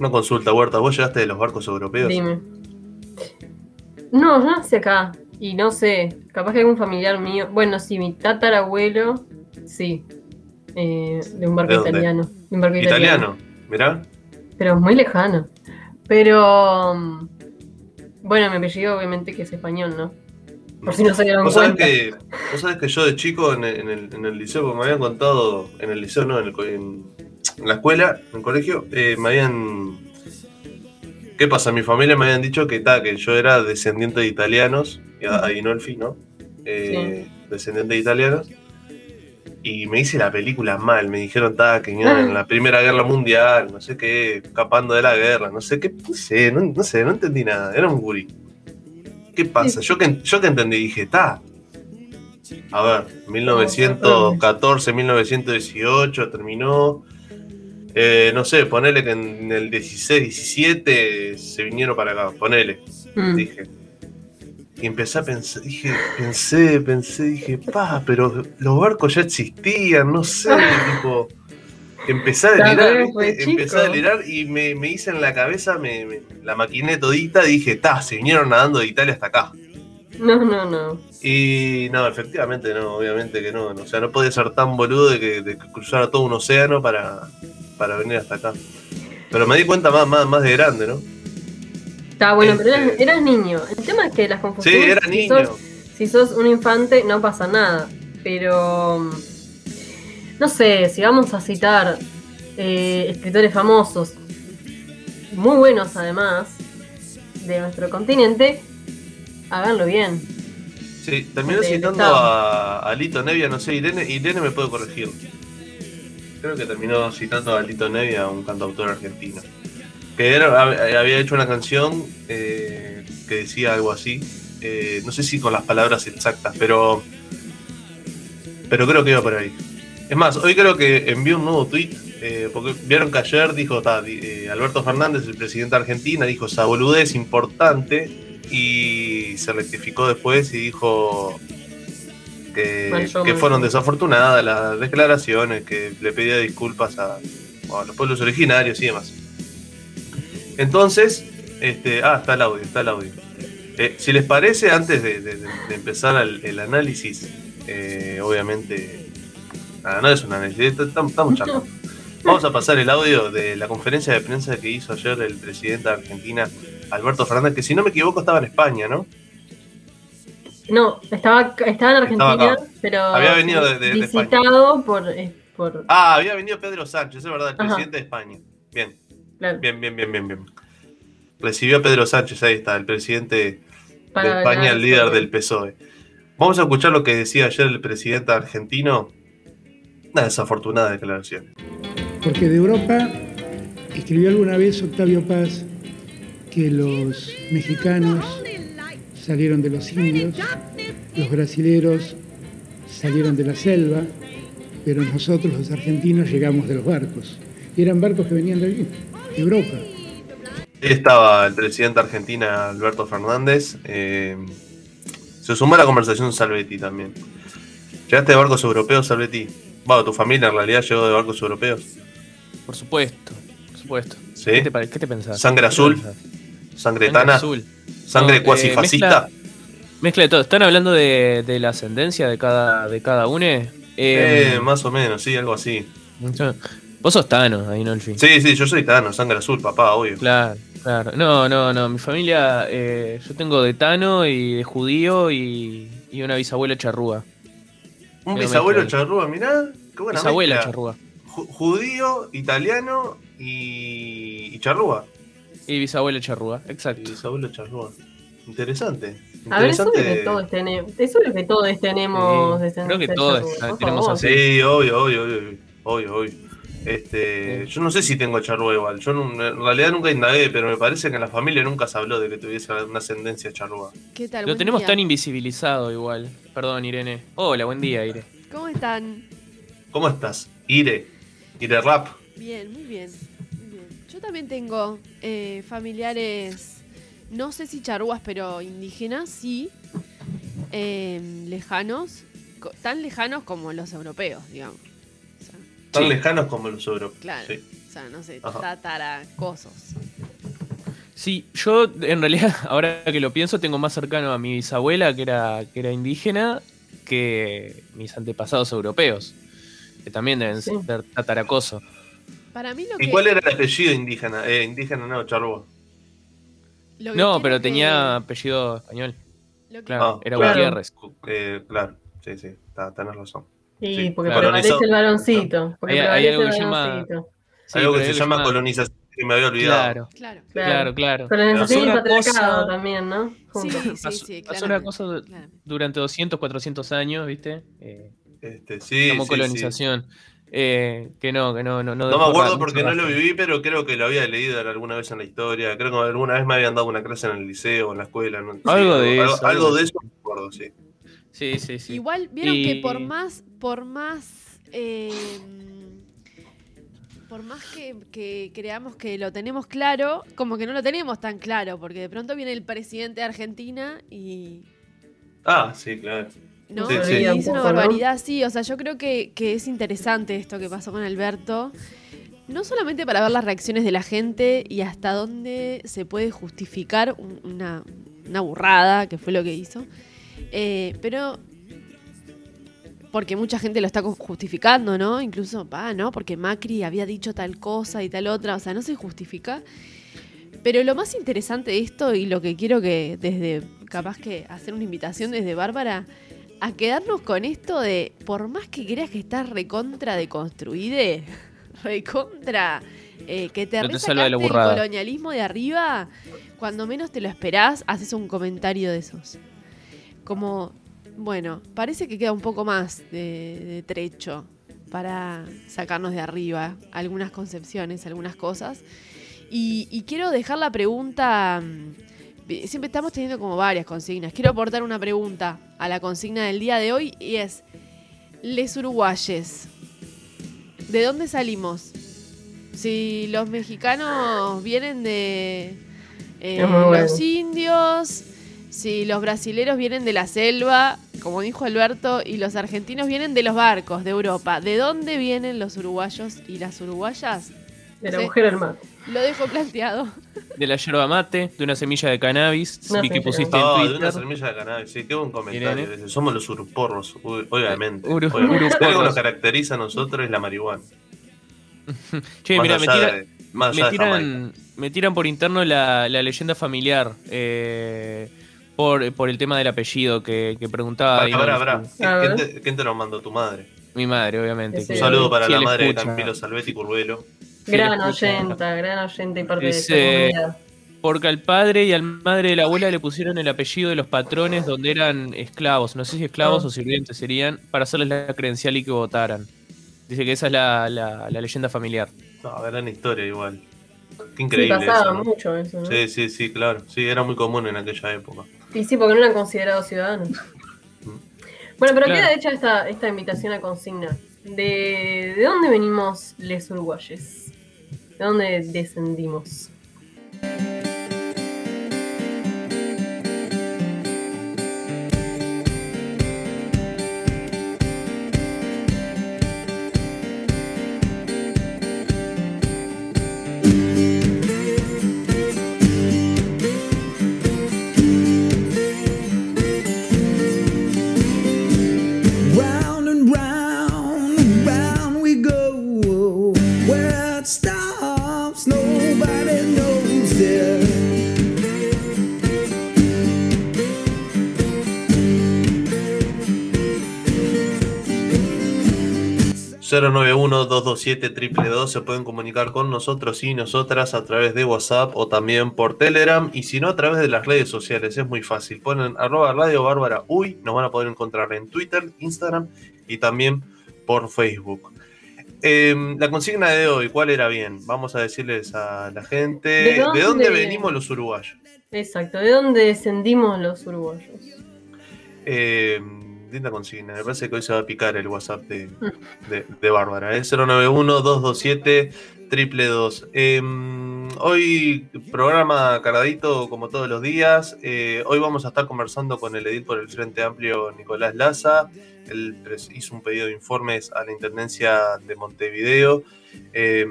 Una consulta, Huerta, ¿vos llegaste de los barcos europeos? Dime. No, yo nací acá. Y no sé, capaz que algún familiar mío. Bueno, sí, mi tatarabuelo, sí. Eh, de un barco italiano. De un barco Italiano, mirá. Pero muy lejano. Pero. mm, Bueno, mi apellido, obviamente, que es español, ¿no? Por si no se dieron ¿Vos sabés, que, vos sabés que yo de chico en el, en el- en el liceo, porque me habían contado, en el liceo no, en, el co- en- en la escuela, en el colegio, eh, me habían... ¿Qué pasa? Mi familia me habían dicho que, ta, que yo era descendiente de italianos, y a- Adinolfi, ¿no? Eh, Descendiente de italianos. Y me hice la película mal, me dijeron ta, que en la Primera Guerra Mundial, no sé qué, escapando de la guerra, no sé qué, no sé, no, no sé, no entendí nada, era un gurí. ¿Qué pasa? Yo que, yo que entendí, dije, ta. A ver, 1914, 1918 terminó. Eh, no sé, ponele que en el 16, 17 se vinieron para acá, ponele, Mm. dije. Y empecé a pensar, dije, pensé, pensé, dije, pa, pero los barcos ya existían, no sé, tipo. Empecé a delirar, fue empecé a delirar y me, me hice en la cabeza, me, me- la maquiné todita, dije, ta, se vinieron nadando de Italia hasta acá. No, no, no. Y no, efectivamente no, obviamente que no. O sea, no podía ser tan boludo de que, de que cruzara todo un océano para, para venir hasta acá. Pero me di cuenta más, más, más de grande, ¿no? Está bueno, pero eras, Este- eras niño. El tema es que las Sí, confusiones. era si niño. sos- si sos un infante, no pasa nada. Pero. No sé, si vamos a citar eh, escritores famosos, muy buenos además, de nuestro continente, háganlo bien. Sí, terminó Del citando a Lito Nevia, no sé, Irene, Irene me puede corregir. Creo que terminó citando a Lito Nevia, un cantautor argentino. Que hab- había hecho una canción eh, que decía algo así. eh, no sé si con las palabras exactas, pero. Pero creo que iba por ahí. Es más, hoy creo que envió un nuevo tweet. porque vieron que ayer dijo eh, Alberto Fernández, el presidente de Argentina, dijo esa boludez importante y se rectificó después y dijo que, Manchó que fueron desafortunadas las declaraciones, que le pedía disculpas a, los pueblos originarios y demás. Entonces, este, ah, está el audio, está el audio. Eh, si les parece, antes de, de- de empezar el, el análisis, eh, obviamente, nada, no es un análisis, estamos, estamos charlando. Vamos a pasar el audio de la conferencia de prensa que hizo ayer el presidente de Argentina, Alberto Fernández, que si no me equivoco estaba en España, ¿no? No, estaba, estaba en Argentina, Estaba pero. Había venido de- de- de visitado por. eh, por Ah, había venido Pedro Sánchez, es verdad, el Ajá. presidente de España. Bien, claro, bien, bien, bien, bien, bien. Recibió a Pedro Sánchez, ahí está, el presidente para de España, el líder del PSOE. Vamos a escuchar lo que decía ayer el presidente argentino. Una desafortunada declaración. Porque de Europa escribió alguna vez Octavio Paz que los mexicanos salieron de los indios, los brasileros salieron de la selva, pero nosotros los argentinos llegamos de los barcos. Y eran barcos que venían de allí, de Europa. Ahí estaba el presidente de Argentina, Alberto Fernández. eh, se sumó a la conversación Salvetti también. ¿Llegaste de barcos europeos, Salvetti? Bueno, tu familia en realidad llegó de barcos europeos. Por supuesto, por supuesto. ¿Sí? ¿Qué te, qué te pensás? Sangre ¿Qué te azul, pensás? Sangre Sangre tana, azul. Sangre No, cuasi eh, fascista. mezcla- Mezcla de todo. ¿Están hablando de, de la ascendencia de cada, de cada uno? Eh, Eh, más o menos, sí, algo así. Vos sos Tano, ahí no el fin. Sí, sí, yo soy Tano, sangre azul, papá, obvio. Claro, claro. No, no, no. Mi familia, eh, yo tengo de Tano y de judío y, y una bisabuela charrúa. Un bisabuelo charrúa, mirá. Qué buena Bisabuela mezcla. charrúa. Ju- Judío, italiano y, y charrúa. Y bisabuela charrúa, Y exacto. bisabuelo charrúa. Interesante. A ver, es obvio Interesante. que todos tenemos. Es obvio que todos tenemos Sí, creo que todos Charrúa, tenemos así. Sí, obvio, obvio, obvio, obvio, obvio. Este, yo no sé si tengo charrúa igual. Yo no- en realidad nunca indagué, pero me parece que en la familia nunca se habló de que tuviese una ascendencia charrúa. ¿Qué tal? Lo tenemos día. tan invisibilizado igual. Perdón, Irene. Hola, buen día, Irene. ¿Cómo están? ¿Cómo estás? Ire. Ire Rap. Bien, muy bien. Yo también tengo eh, familiares, no sé si charrúas, pero indígenas, sí. eh, lejanos. Tan lejanos como los europeos, digamos. O sea, Tan Sí. lejanos como los europeos. Claro. Sí. O sea, no sé, tataracosos. Sí, yo en realidad, ahora que lo pienso, tengo más cercano a mi bisabuela, que era, que era indígena, que mis antepasados europeos, que también deben Sí. ser tataracoso. Para mí lo ¿Y que. cuál era el apellido indígena? Eh, indígena no, que No, pero que- tenía apellido español. lo que- Claro, Ah, era claro. Gutiérrez. Eh, claro, sí, sí, tenés razón. Y Sí, porque claro. prevalece el Colonizado. varoncito. Porque Hay- hay algo el que se llama-. Sí, Algo que se llama llama- colonización, que me había olvidado. Claro, Claro. claro, claro. Colonización y patriarcado cosa- también, ¿no? Sí, Juntos. sí, Pasó- sí, pasó una cosa durante 200, 400 años, ¿viste? Eh, Este, sí, como sí, colonización. Eh, que no, que no, no. No, No me acuerdo porque no lo viví, pero creo que lo había leído alguna vez en la historia. Creo que alguna vez me habían dado una clase en el liceo, en la escuela. no- sí, Algo de algo, eso, algo de de eso me acuerdo, sí. Sí, sí, sí. Igual vieron Y- que por más, por más, eh, por más que, que creamos que lo tenemos claro, como que no lo tenemos tan claro, porque de pronto viene el presidente de Argentina y Ah, sí, claro. ¿No? Sí, sí. Y dice una barbaridad, sí. O sea, yo creo que, que es interesante esto que pasó con Alberto. No solamente para ver las reacciones de la gente y hasta dónde se puede justificar un- una, una burrada, que fue lo que hizo. eh, pero porque mucha gente lo está justificando, ¿no? Incluso, ah, ¿no? Porque Macri había dicho tal cosa y tal otra. O sea, no se justifica. Pero lo más interesante de esto y lo que quiero que desde, capaz que hacer una invitación desde Bárbara, a quedarnos con esto de, por más que creas que estás recontra deconstruide, recontra, eh, que te No el colonialismo de arriba, cuando menos te lo esperás, haces un comentario de esos. Como, bueno, parece que queda un poco más de, de trecho para sacarnos de arriba algunas concepciones, algunas cosas. Y, y quiero dejar la pregunta. Siempre estamos teniendo como varias consignas. Quiero aportar una pregunta a la consigna del día de hoy y es: Les uruguayes, ¿de dónde salimos? Si los mexicanos vienen de eh, bueno. los indios, si los brasileros vienen de la selva, como dijo Alberto, y los argentinos vienen de los barcos de Europa, ¿de dónde vienen los uruguayos y las uruguayas? De la mujer al mar. Lo dejo planteado. De la yerba mate, de una semilla de cannabis. Una Vi que pusiste No, en de una Twitter. semilla de cannabis, sí, qué buen comentario. Irene. Somos los uruporros, obviamente. Uru- obviamente. Si algo uruporros. nos caracteriza a nosotros es la marihuana. Che, Más mira, me, allá tira- de- más me allá de Jamaica. tiran, me tiran por interno la, la leyenda familiar. eh, por, por el tema del apellido que, que preguntaba. ahí, Pará, ¿no? pará, pará. ¿Quién te, quién te lo mandó? ¿Tu madre? Mi madre, obviamente. Un saludo para sí, la madre de escucha. Campilo Salvetti Curvelo. Sí, Gran oyenta, gran oyenta y parte de esta comunidad. Porque al padre y al madre de la abuela le pusieron el apellido de los patrones donde eran esclavos, no sé si esclavos Ah. o sirvientes serían, para hacerles la credencial y que votaran. Dice que esa es la, la- la leyenda familiar. No, gran historia igual. Qué Sí, increíble pasaba eso. ¿no? mucho eso, ¿no? Sí, sí, sí, claro. Sí, era muy común en aquella época. Y sí, porque no eran considerados ciudadanos. Bueno, pero Claro. queda hecha esta, esta invitación a consigna. ¿De, ¿De dónde venimos les uruguayes? ¿De dónde descendimos? 091-227-222 se pueden comunicar con nosotros y nosotras a través de WhatsApp o también por Telegram y si no a través de las redes sociales, es muy fácil. Ponen arroba radio bárbara uy, nos van a poder encontrar en Twitter, Instagram y también por Facebook. Eh, la consigna de hoy, ¿cuál era bien? Vamos a decirles a la gente, ¿De ¿de dónde, dónde? venimos los uruguayos? Exacto, ¿de dónde descendimos los uruguayos? Eh, linda consigna, me parece que hoy se va a picar el WhatsApp de, de, de Bárbara, ¿eh? 091-227-222. Eh, hoy programa cargadito como todos los días. Eh, hoy vamos a estar conversando con el edil por el Frente Amplio, Nicolás Laza. Él hizo un pedido de informes a la Intendencia de Montevideo. Eh,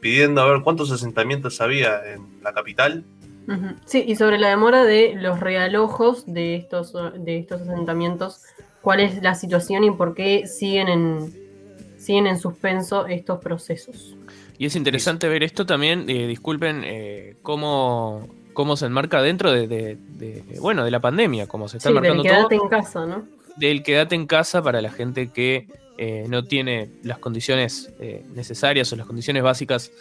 pidiendo a ver cuántos asentamientos había en la capital. Sí, y sobre la demora de los realojos de estos, de estos asentamientos, cuál es la situación y por qué siguen en, siguen en suspenso estos procesos. Y es interesante ver esto también, eh, disculpen, eh, cómo, cómo se enmarca dentro de, de- de- bueno, de la pandemia, cómo se está Sí, del enmarcando quedate todo, en casa, ¿no? del quédate en casa para la gente que eh, no tiene las condiciones necesarias o las condiciones básicas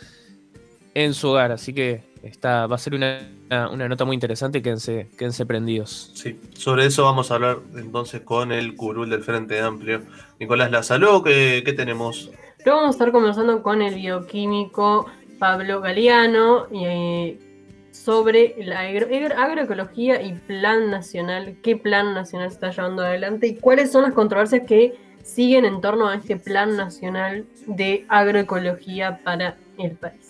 en su hogar. Así que está, va a ser una, una- una nota muy interesante, quédense, quédense prendidos. Sí, sobre eso vamos a hablar entonces con el curul del Frente Amplio. Nicolás Lazaló, ¿qué, qué tenemos? Luego vamos a estar conversando con el bioquímico Pablo Galeano eh, sobre la agro- agro- agroecología y plan nacional, qué plan nacional se está llevando adelante y cuáles son las controversias que siguen en torno a este plan nacional de agroecología para el país.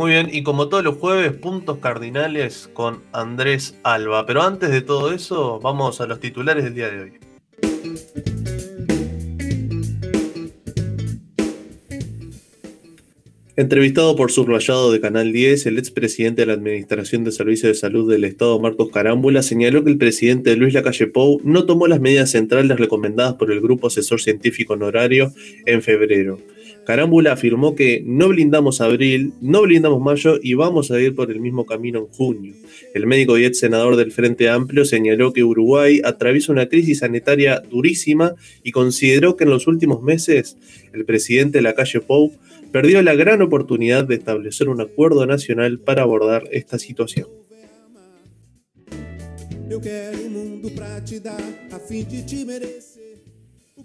Muy bien, y como todos los jueves, puntos cardinales con Andrés Alba. Pero antes de todo eso, vamos a los titulares del día de hoy. Entrevistado por Subrayado de Canal 10, el expresidente de la Administración de Servicios de Salud del Estado, Marcos Carámbula, señaló que el presidente Luis Lacalle Pou no tomó las medidas centrales recomendadas por el Grupo Asesor Científico Honorario en febrero. Carámbula afirmó que no blindamos abril, no blindamos mayo y vamos a ir por el mismo camino en junio. El médico y ex senador del Frente Amplio señaló que Uruguay atraviesa una crisis sanitaria durísima y consideró que en los últimos meses el presidente Lacalle Pou perdió la gran oportunidad de establecer un acuerdo nacional para abordar esta situación. Eu quero um mundo pra te dar, a fim de te merecer.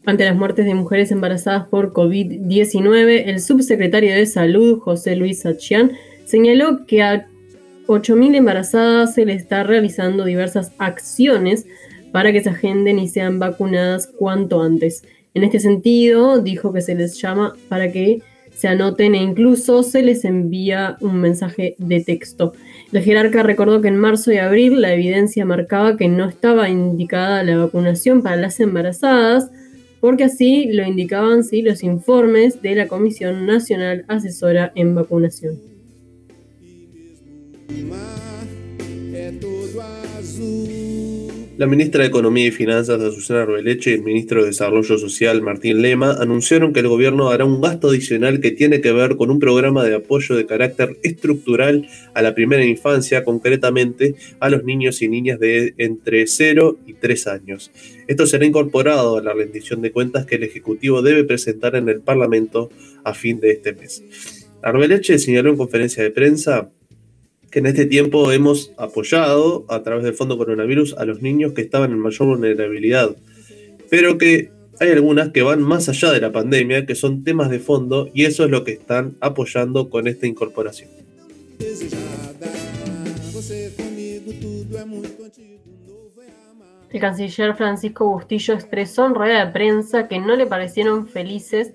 Ante las muertes de mujeres embarazadas por COVID-19, el subsecretario de Salud, José Luis Sachián, señaló que a 8.000 embarazadas se le está realizando diversas acciones para que se agenden y sean vacunadas cuanto antes. En este sentido, dijo que se les llama para que se anoten e incluso se les envía un mensaje de texto. El jerarca recordó que en marzo y abril la evidencia marcaba que no estaba indicada la vacunación para las embarazadas, porque así lo indicaban sí, los informes de la Comisión Nacional Asesora en Vacunación. La ministra de Economía y Finanzas, Azucena Arbeleche, y el ministro de Desarrollo Social, Martín Lema, anunciaron que el gobierno hará un gasto adicional que tiene que ver con un programa de apoyo de carácter estructural a la primera infancia, concretamente a los niños y niñas de entre 0 y 3 años. Esto será incorporado a la rendición de cuentas que el Ejecutivo debe presentar en el Parlamento a fin de este mes. Arbeleche señaló en conferencia de prensa que en este tiempo hemos apoyado a través del Fondo Coronavirus a los niños que estaban en mayor vulnerabilidad, pero que hay algunas que van más allá de la pandemia, que son temas de fondo, y eso es lo que están apoyando con esta incorporación. El canciller Francisco Bustillo expresó en rueda de prensa que no le parecieron felices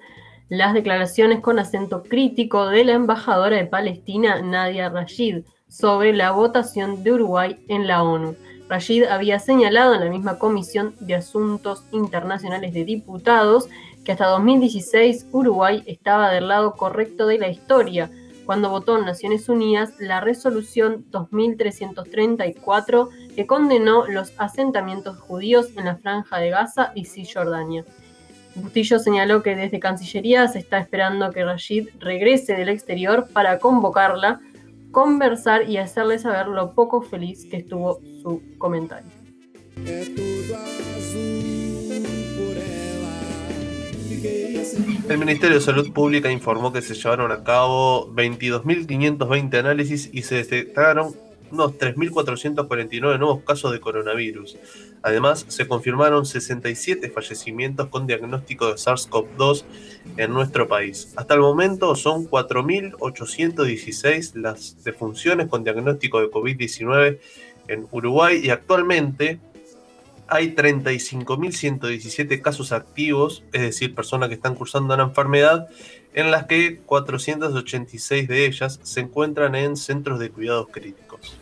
las declaraciones con acento crítico de la embajadora de Palestina, Nadia Rashid, sobre la votación de Uruguay en la ONU. Rashid había señalado en la misma Comisión de Asuntos Internacionales de Diputados que hasta 2016 Uruguay estaba del lado correcto de la historia, cuando votó en Naciones Unidas la resolución 2334 que condenó los asentamientos judíos en la Franja de Gaza y Cisjordania. Bustillo señaló que desde Cancillería se está esperando que Rashid regrese del exterior para convocarla, conversar y hacerle saber lo poco feliz que estuvo su comentario. El Ministerio de Salud Pública informó que se llevaron a cabo 22.520 análisis y se detectaron unos 3.449 nuevos casos de coronavirus. Además, se confirmaron 67 fallecimientos con diagnóstico de SARS-CoV-2 en nuestro país. Hasta el momento son 4.816 las defunciones con diagnóstico de COVID-19 en Uruguay y actualmente hay 35.117 casos activos, es decir, personas que están cursando la enfermedad, en las que 486 de ellas se encuentran en centros de cuidados críticos.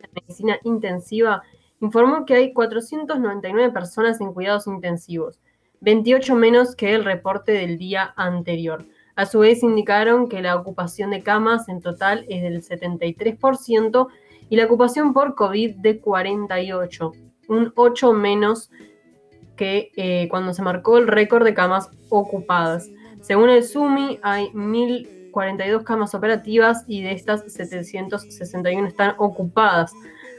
La medicina intensiva informó que hay 499 personas en cuidados intensivos, 28 menos que el reporte del día anterior. A su vez indicaron que la ocupación de camas en total es del 73% y la ocupación por COVID de 48, un 8 menos que eh, cuando se marcó el récord de camas ocupadas. Según el SUMI, hay 1.042 camas operativas y de estas 761 están ocupadas.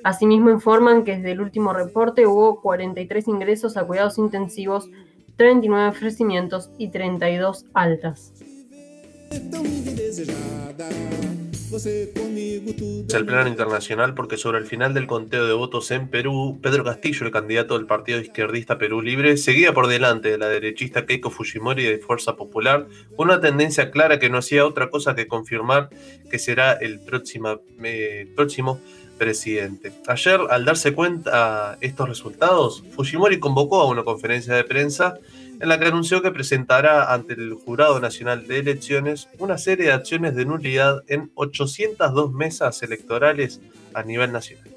Asimismo, informan que desde el último reporte hubo 43 ingresos a cuidados intensivos, 39 ofrecimientos y 32 altas. El plano internacional porque sobre el final del conteo de votos en Perú, Pedro Castillo, el candidato del partido izquierdista Perú Libre, seguía por delante de la derechista Keiko Fujimori de Fuerza Popular, con una tendencia clara que no hacía otra cosa que confirmar que será el próxima- eh, próximo presidente. Ayer, al darse cuenta estos resultados, Fujimori convocó a una conferencia de prensa en la que anunció que presentará ante el Jurado Nacional de Elecciones una serie de acciones de nulidad en 802 mesas electorales a nivel nacional.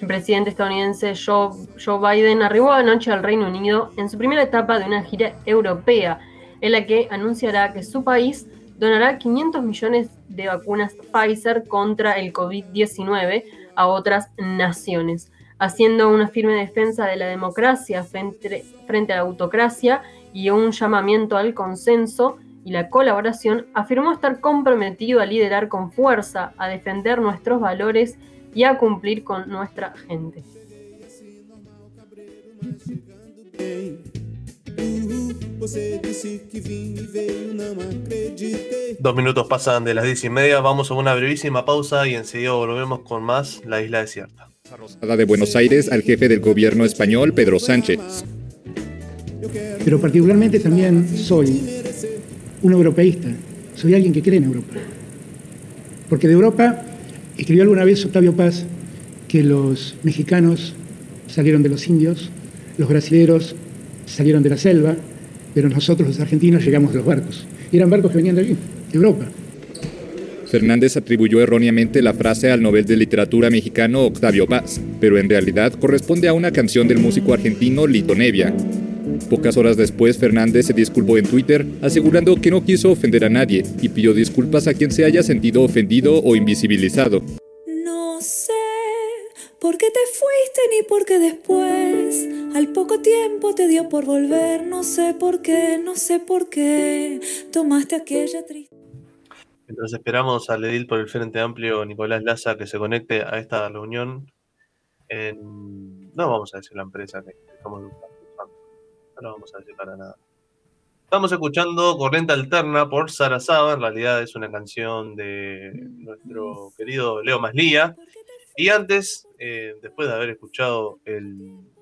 El presidente estadounidense Joe Biden arribó anoche al Reino Unido en su primera etapa de una gira europea, en la que anunciará que su país donará 500 millones de vacunas Pfizer contra el COVID-19 a otras naciones, haciendo una firme defensa de la democracia frente, frente a la autocracia y un llamamiento al consenso y la colaboración, afirmó estar comprometido a liderar con fuerza, a defender nuestros valores y a cumplir con nuestra gente. Dos minutos pasan de las diez y media, vamos a una brevísima pausa y enseguida volvemos con más La Isla Desierta. Rosada de Buenos Aires al jefe del gobierno español, Pedro Sánchez. Pero particularmente también soy un europeísta, soy alguien que cree en Europa. Porque de Europa escribió alguna vez Octavio Paz que los mexicanos salieron de los indios, los brasileros salieron de la selva, pero nosotros los argentinos llegamos de los barcos. Y eran barcos que venían de allí, de Europa. Fernández atribuyó erróneamente la frase al Nobel de Literatura mexicano Octavio Paz, pero en realidad corresponde a una canción del músico argentino Lito Nevia. Pocas horas después, Fernández se disculpó en Twitter, asegurando que no quiso ofender a nadie y pidió disculpas a quien se haya sentido ofendido o invisibilizado. No sé por qué te fuiste ni por qué después al poco tiempo te dio por volver. No sé por qué, no sé por qué tomaste aquella triste. Mientras esperamos al edil por el Frente Amplio, Nicolás Laza, que se conecte a esta reunión, en- no vamos a decir la empresa que estamos buscando, no lo vamos a decir para nada. Estamos escuchando Corriente Alterna por Sara Saba, en realidad es una canción de nuestro querido Leo Maslía. Y antes, eh, después de haber escuchado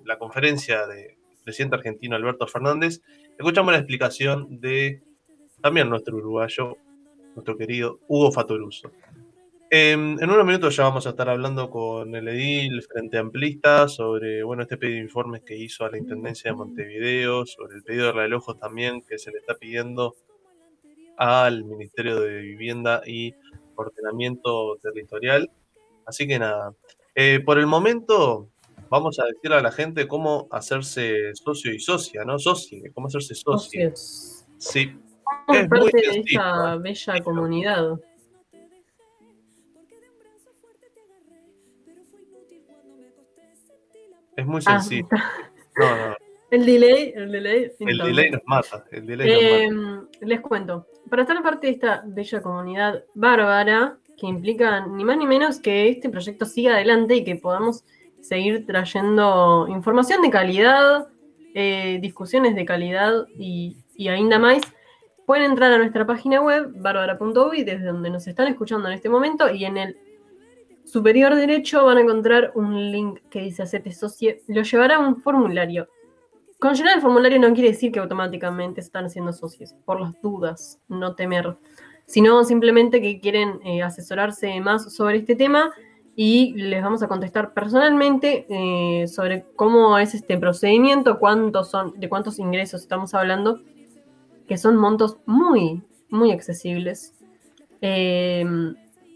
la conferencia del presidente argentino Alberto Fernández, escuchamos la explicación de también nuestro uruguayo, nuestro querido Hugo Fatoruso. En, en unos minutos ya vamos a estar hablando con el edil Frente Amplista sobre bueno, este pedido de informes que hizo a la Intendencia de Montevideo, sobre el pedido de relojos también que se le está pidiendo al Ministerio de Vivienda y Ordenamiento Territorial. Así que nada, eh, por el momento vamos a decirle a la gente cómo hacerse socio y socia, ¿no? Socie, cómo hacerse socio. Sí, Es muy parte de sencillo, esta ¿eh? bella comunidad. es muy Ah, sencillo. No, no, el delay, el delay. el delay nos mata. El delay nos mata. Eh, les cuento, para estar parte de esta bella comunidad bárbara, que implica ni más ni menos que este proyecto siga adelante y que podamos seguir trayendo información de calidad, eh, discusiones de calidad y, y ainda más, pueden entrar a nuestra página web, bárbara.uy, desde donde nos están escuchando en este momento, y en el superior derecho van a encontrar un link que dice Hacete Socie, lo llevará a un formulario. Con llenar el formulario no quiere decir que automáticamente están haciendo socios, por las dudas, no temer, sino simplemente que quieren eh, asesorarse más sobre este tema y les vamos a contestar personalmente eh, sobre cómo es este procedimiento, cuántos son, de cuántos ingresos estamos hablando, que son montos muy, muy accesibles. Eh,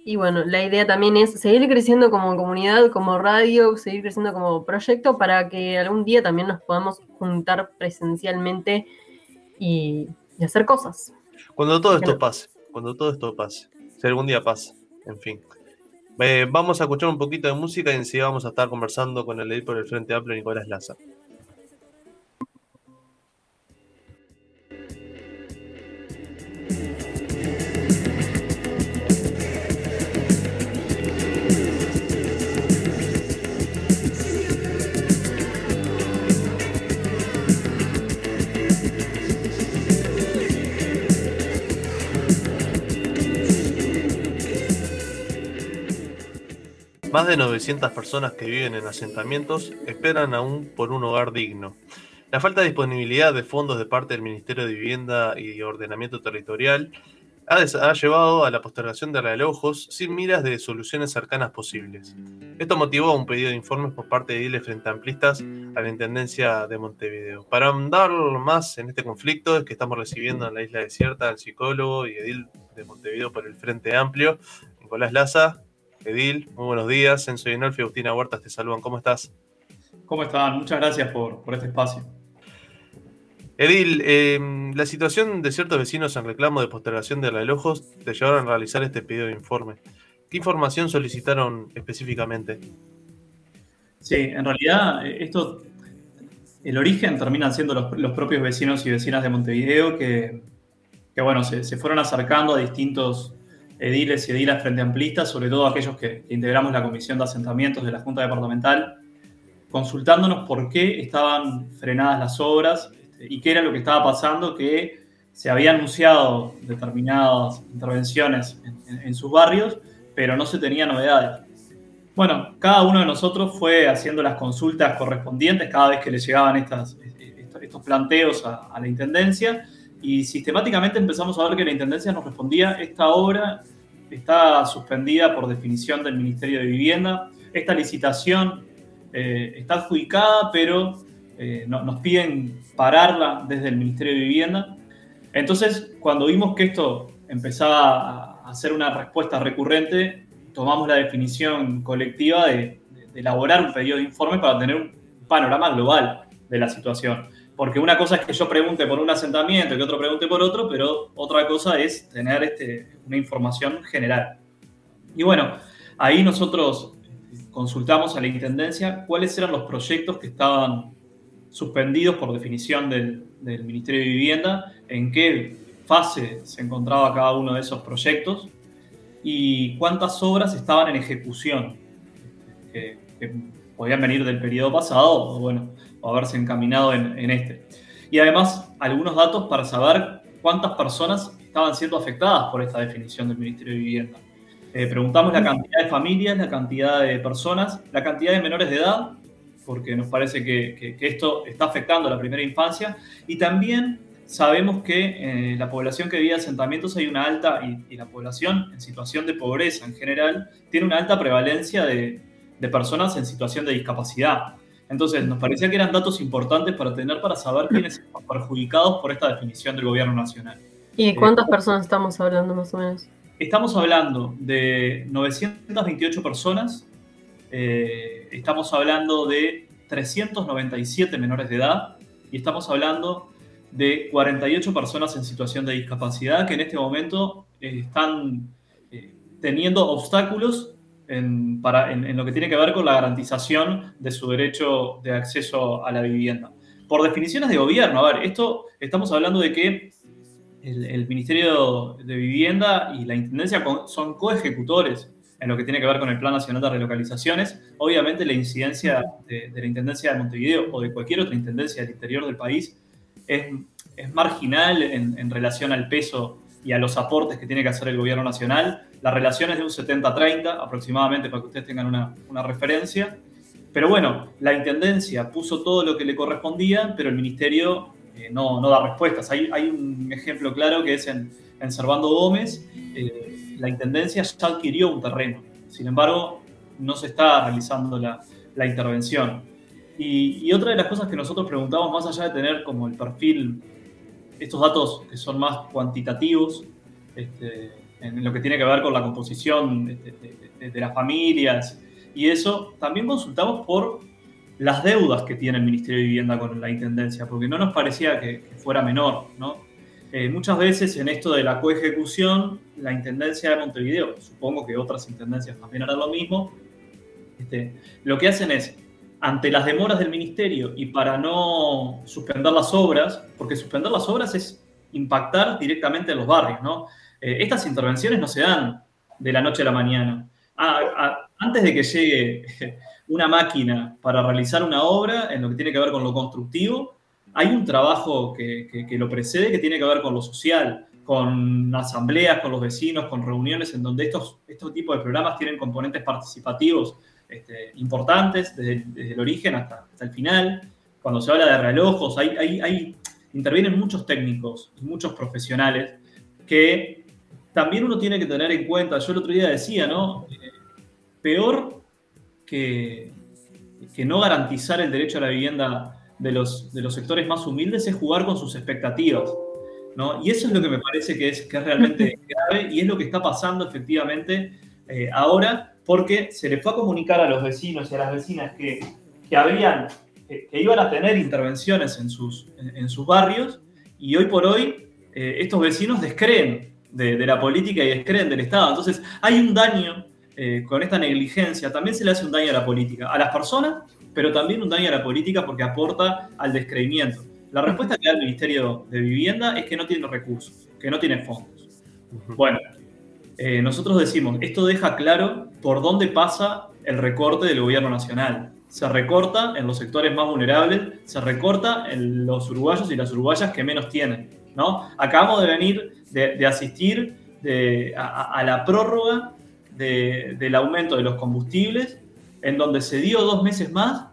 y bueno, la idea también es seguir creciendo como comunidad, como radio, seguir creciendo como proyecto para que algún día también nos podamos juntar presencialmente y, y hacer cosas. Cuando todo esto pase, cuando todo esto pase, si algún día pasa, en fin. Eh, vamos a escuchar un poquito de música y enseguida vamos a estar conversando con el edil por el Frente Amplio, Nicolás Laza. Más de 900 personas que viven en asentamientos esperan aún por un hogar digno. La falta de disponibilidad de fondos de parte del Ministerio de Vivienda y Ordenamiento Territorial ha, ha llevado a la postergación de relojos sin miras de soluciones cercanas posibles. Esto motivó un pedido de informes por parte de ediles frente amplistas a la Intendencia de Montevideo. Para ahondar más en este conflicto es que estamos recibiendo en la isla desierta al psicólogo y edil de Montevideo por el Frente Amplio, Nicolás Laza. Edil, muy buenos días. Enzo Inolfi y Agustina Huertas te saludan. ¿Cómo estás? ¿Cómo están? Muchas gracias por, por este espacio. Edil, eh, la situación de ciertos vecinos en reclamo de postergación de relojos te llevaron a realizar este pedido de informe. ¿Qué información solicitaron específicamente? Sí, en realidad eh, esto, el origen terminan siendo los, los propios vecinos y vecinas de Montevideo que, que, bueno, se, se fueron acercando a distintos ediles y edilas frente amplistas, sobre todo aquellos que, integramos la Comisión de Asentamientos de la Junta Departamental, consultándonos por qué estaban frenadas las obras este, y qué era lo que estaba pasando, que se había anunciado determinadas intervenciones en, en- en sus barrios, pero no se tenía novedades. Bueno, cada uno de nosotros fue haciendo las consultas correspondientes cada vez que le llegaban estas, estos, estos planteos a, a la Intendencia y sistemáticamente empezamos a ver que la Intendencia nos respondía, esta obra está suspendida por definición del Ministerio de Vivienda, esta licitación eh, está adjudicada, pero eh, no- nos piden pararla desde el Ministerio de Vivienda. Entonces, cuando vimos que esto empezaba a hacer una respuesta recurrente, tomamos la definición colectiva de- de elaborar un pedido de informe para tener un panorama global de la situación. Porque una cosa es que yo pregunte por un asentamiento y que otro pregunte por otro, pero otra cosa es tener este, una información general. Y bueno, ahí nosotros consultamos a la Intendencia cuáles eran los proyectos que estaban suspendidos por definición del, Ministerio de Vivienda, en qué fase se encontraba cada uno de esos proyectos y cuántas obras estaban en ejecución, podían venir del periodo pasado o, bueno, o haberse encaminado en, en este. Y además, algunos datos para saber cuántas personas estaban siendo afectadas por esta definición del Ministerio de Vivienda. Eh, preguntamos la cantidad de familias, la cantidad de personas, la cantidad de menores de edad, porque nos parece que, que- que esto está afectando a la primera infancia, y también sabemos que eh, la población que vive en asentamientos hay una alta, y, y la población en situación de pobreza en general, tiene una alta prevalencia de, de personas en situación de discapacidad. Entonces, nos parecía que eran datos importantes para tener para saber quiénes están perjudicados por esta definición del gobierno nacional. ¿Y de cuántas personas estamos hablando más o menos? Estamos hablando de 928 personas, eh, estamos hablando de 397 menores de edad y estamos hablando de 48 personas en situación de discapacidad que en este momento eh, están eh, teniendo obstáculos en, para, en, en lo que tiene que ver con la garantización de su derecho de acceso a la vivienda. Por definiciones de gobierno, a ver, esto estamos hablando de que el, el Ministerio de Vivienda y la Intendencia son coejecutores en lo que tiene que ver con el Plan Nacional de Relocalizaciones. Obviamente la incidencia de, de la Intendencia de Montevideo o de cualquier otra intendencia del interior del país es, es marginal en, en relación al peso y a los aportes que tiene que hacer el gobierno nacional. La relación es de un 70-30 aproximadamente para que ustedes tengan una, una referencia. Pero bueno, la Intendencia puso todo lo que le correspondía, pero el Ministerio eh, no, no da respuestas. Hay, hay un ejemplo claro que es en, en Servando Gómez. eh, la Intendencia ya adquirió un terreno. Sin embargo, no se está realizando la, la intervención. Y, y otra de las cosas que nosotros preguntamos, más allá de tener como el perfil, estos datos que son más cuantitativos, este, en lo que tiene que ver con la composición de, de- de- de las familias y eso. También consultamos por las deudas que tiene el Ministerio de Vivienda con la Intendencia, porque no nos parecía que, que fuera menor, ¿no? Eh, muchas veces en esto de la coejecución, la Intendencia de Montevideo, supongo que otras intendencias también harán lo mismo, este, lo que hacen es, ante las demoras del Ministerio y para no suspender las obras, porque suspender las obras es impactar directamente en los barrios, ¿no? Eh, estas intervenciones no se dan de la noche a la mañana. Ah, ah, antes de que llegue una máquina para realizar una obra en lo que tiene que ver con lo constructivo, hay un trabajo que, que- que lo precede que tiene que ver con lo social, con asambleas, con los vecinos, con reuniones en donde estos, estos tipos de programas tienen componentes participativos este, importantes desde, desde el origen hasta, hasta el final. Cuando se habla de relojos, hay, hay- hay- intervienen muchos técnicos y muchos profesionales que también uno tiene que tener en cuenta. Yo el otro día decía, ¿no? Eh, peor que, que no garantizar el derecho a la vivienda de los, de los sectores más humildes es jugar con sus expectativas. ¿no? Y eso es lo que me parece que es, que es realmente grave y es lo que está pasando efectivamente eh, ahora, porque se le fue a comunicar a los vecinos y a las vecinas que, que habían, que, que iban a tener intervenciones en sus, en, en sus barrios y hoy por hoy eh, estos vecinos descreen de, de la política y descreen del Estado. Entonces hay un daño eh, con esta negligencia, también se le hace un daño a la política, a las personas, pero también un daño a la política porque aporta al descreimiento. La respuesta que da el Ministerio de Vivienda es que no tiene recursos, que no tiene fondos. Bueno, eh, nosotros decimos, esto deja claro por dónde pasa el recorte del gobierno nacional. Se recorta en los sectores más vulnerables, se recorta en los uruguayos y las uruguayas que menos tienen. ¿no? Acabamos de venir de, asistir a, la prórroga de- del aumento de los combustibles, en donde se dio dos meses más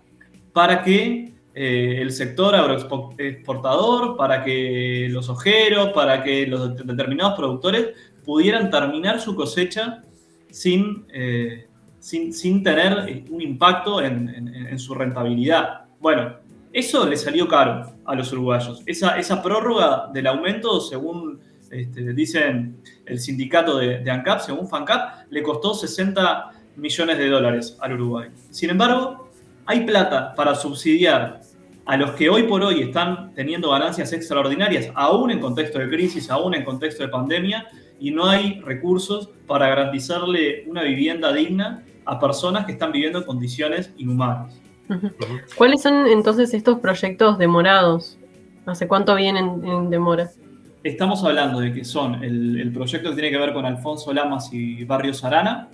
para que eh, el sector agroexportador, para que los ojeros, para que los de- determinados productores pudieran terminar su cosecha sin, eh, sin, sin tener eh, un impacto en, en- su rentabilidad. Bueno, eso le salió caro a los uruguayos. Esa, esa prórroga del aumento, según este, dicen el sindicato de, de ANCAP, según FANCAP, le costó 60 millones de dólares al Uruguay. Sin embargo, hay plata para subsidiar a los que hoy por hoy están teniendo ganancias extraordinarias, aún en contexto de crisis, aún en contexto de pandemia, y no hay recursos para garantizarle una vivienda digna a personas que están viviendo en condiciones inhumanas. ¿Cuáles son entonces estos proyectos demorados? ¿Hace cuánto vienen en demora? Estamos hablando de que son el, el proyecto que tiene que ver con Alfonso Lamas y Barrio Sarana.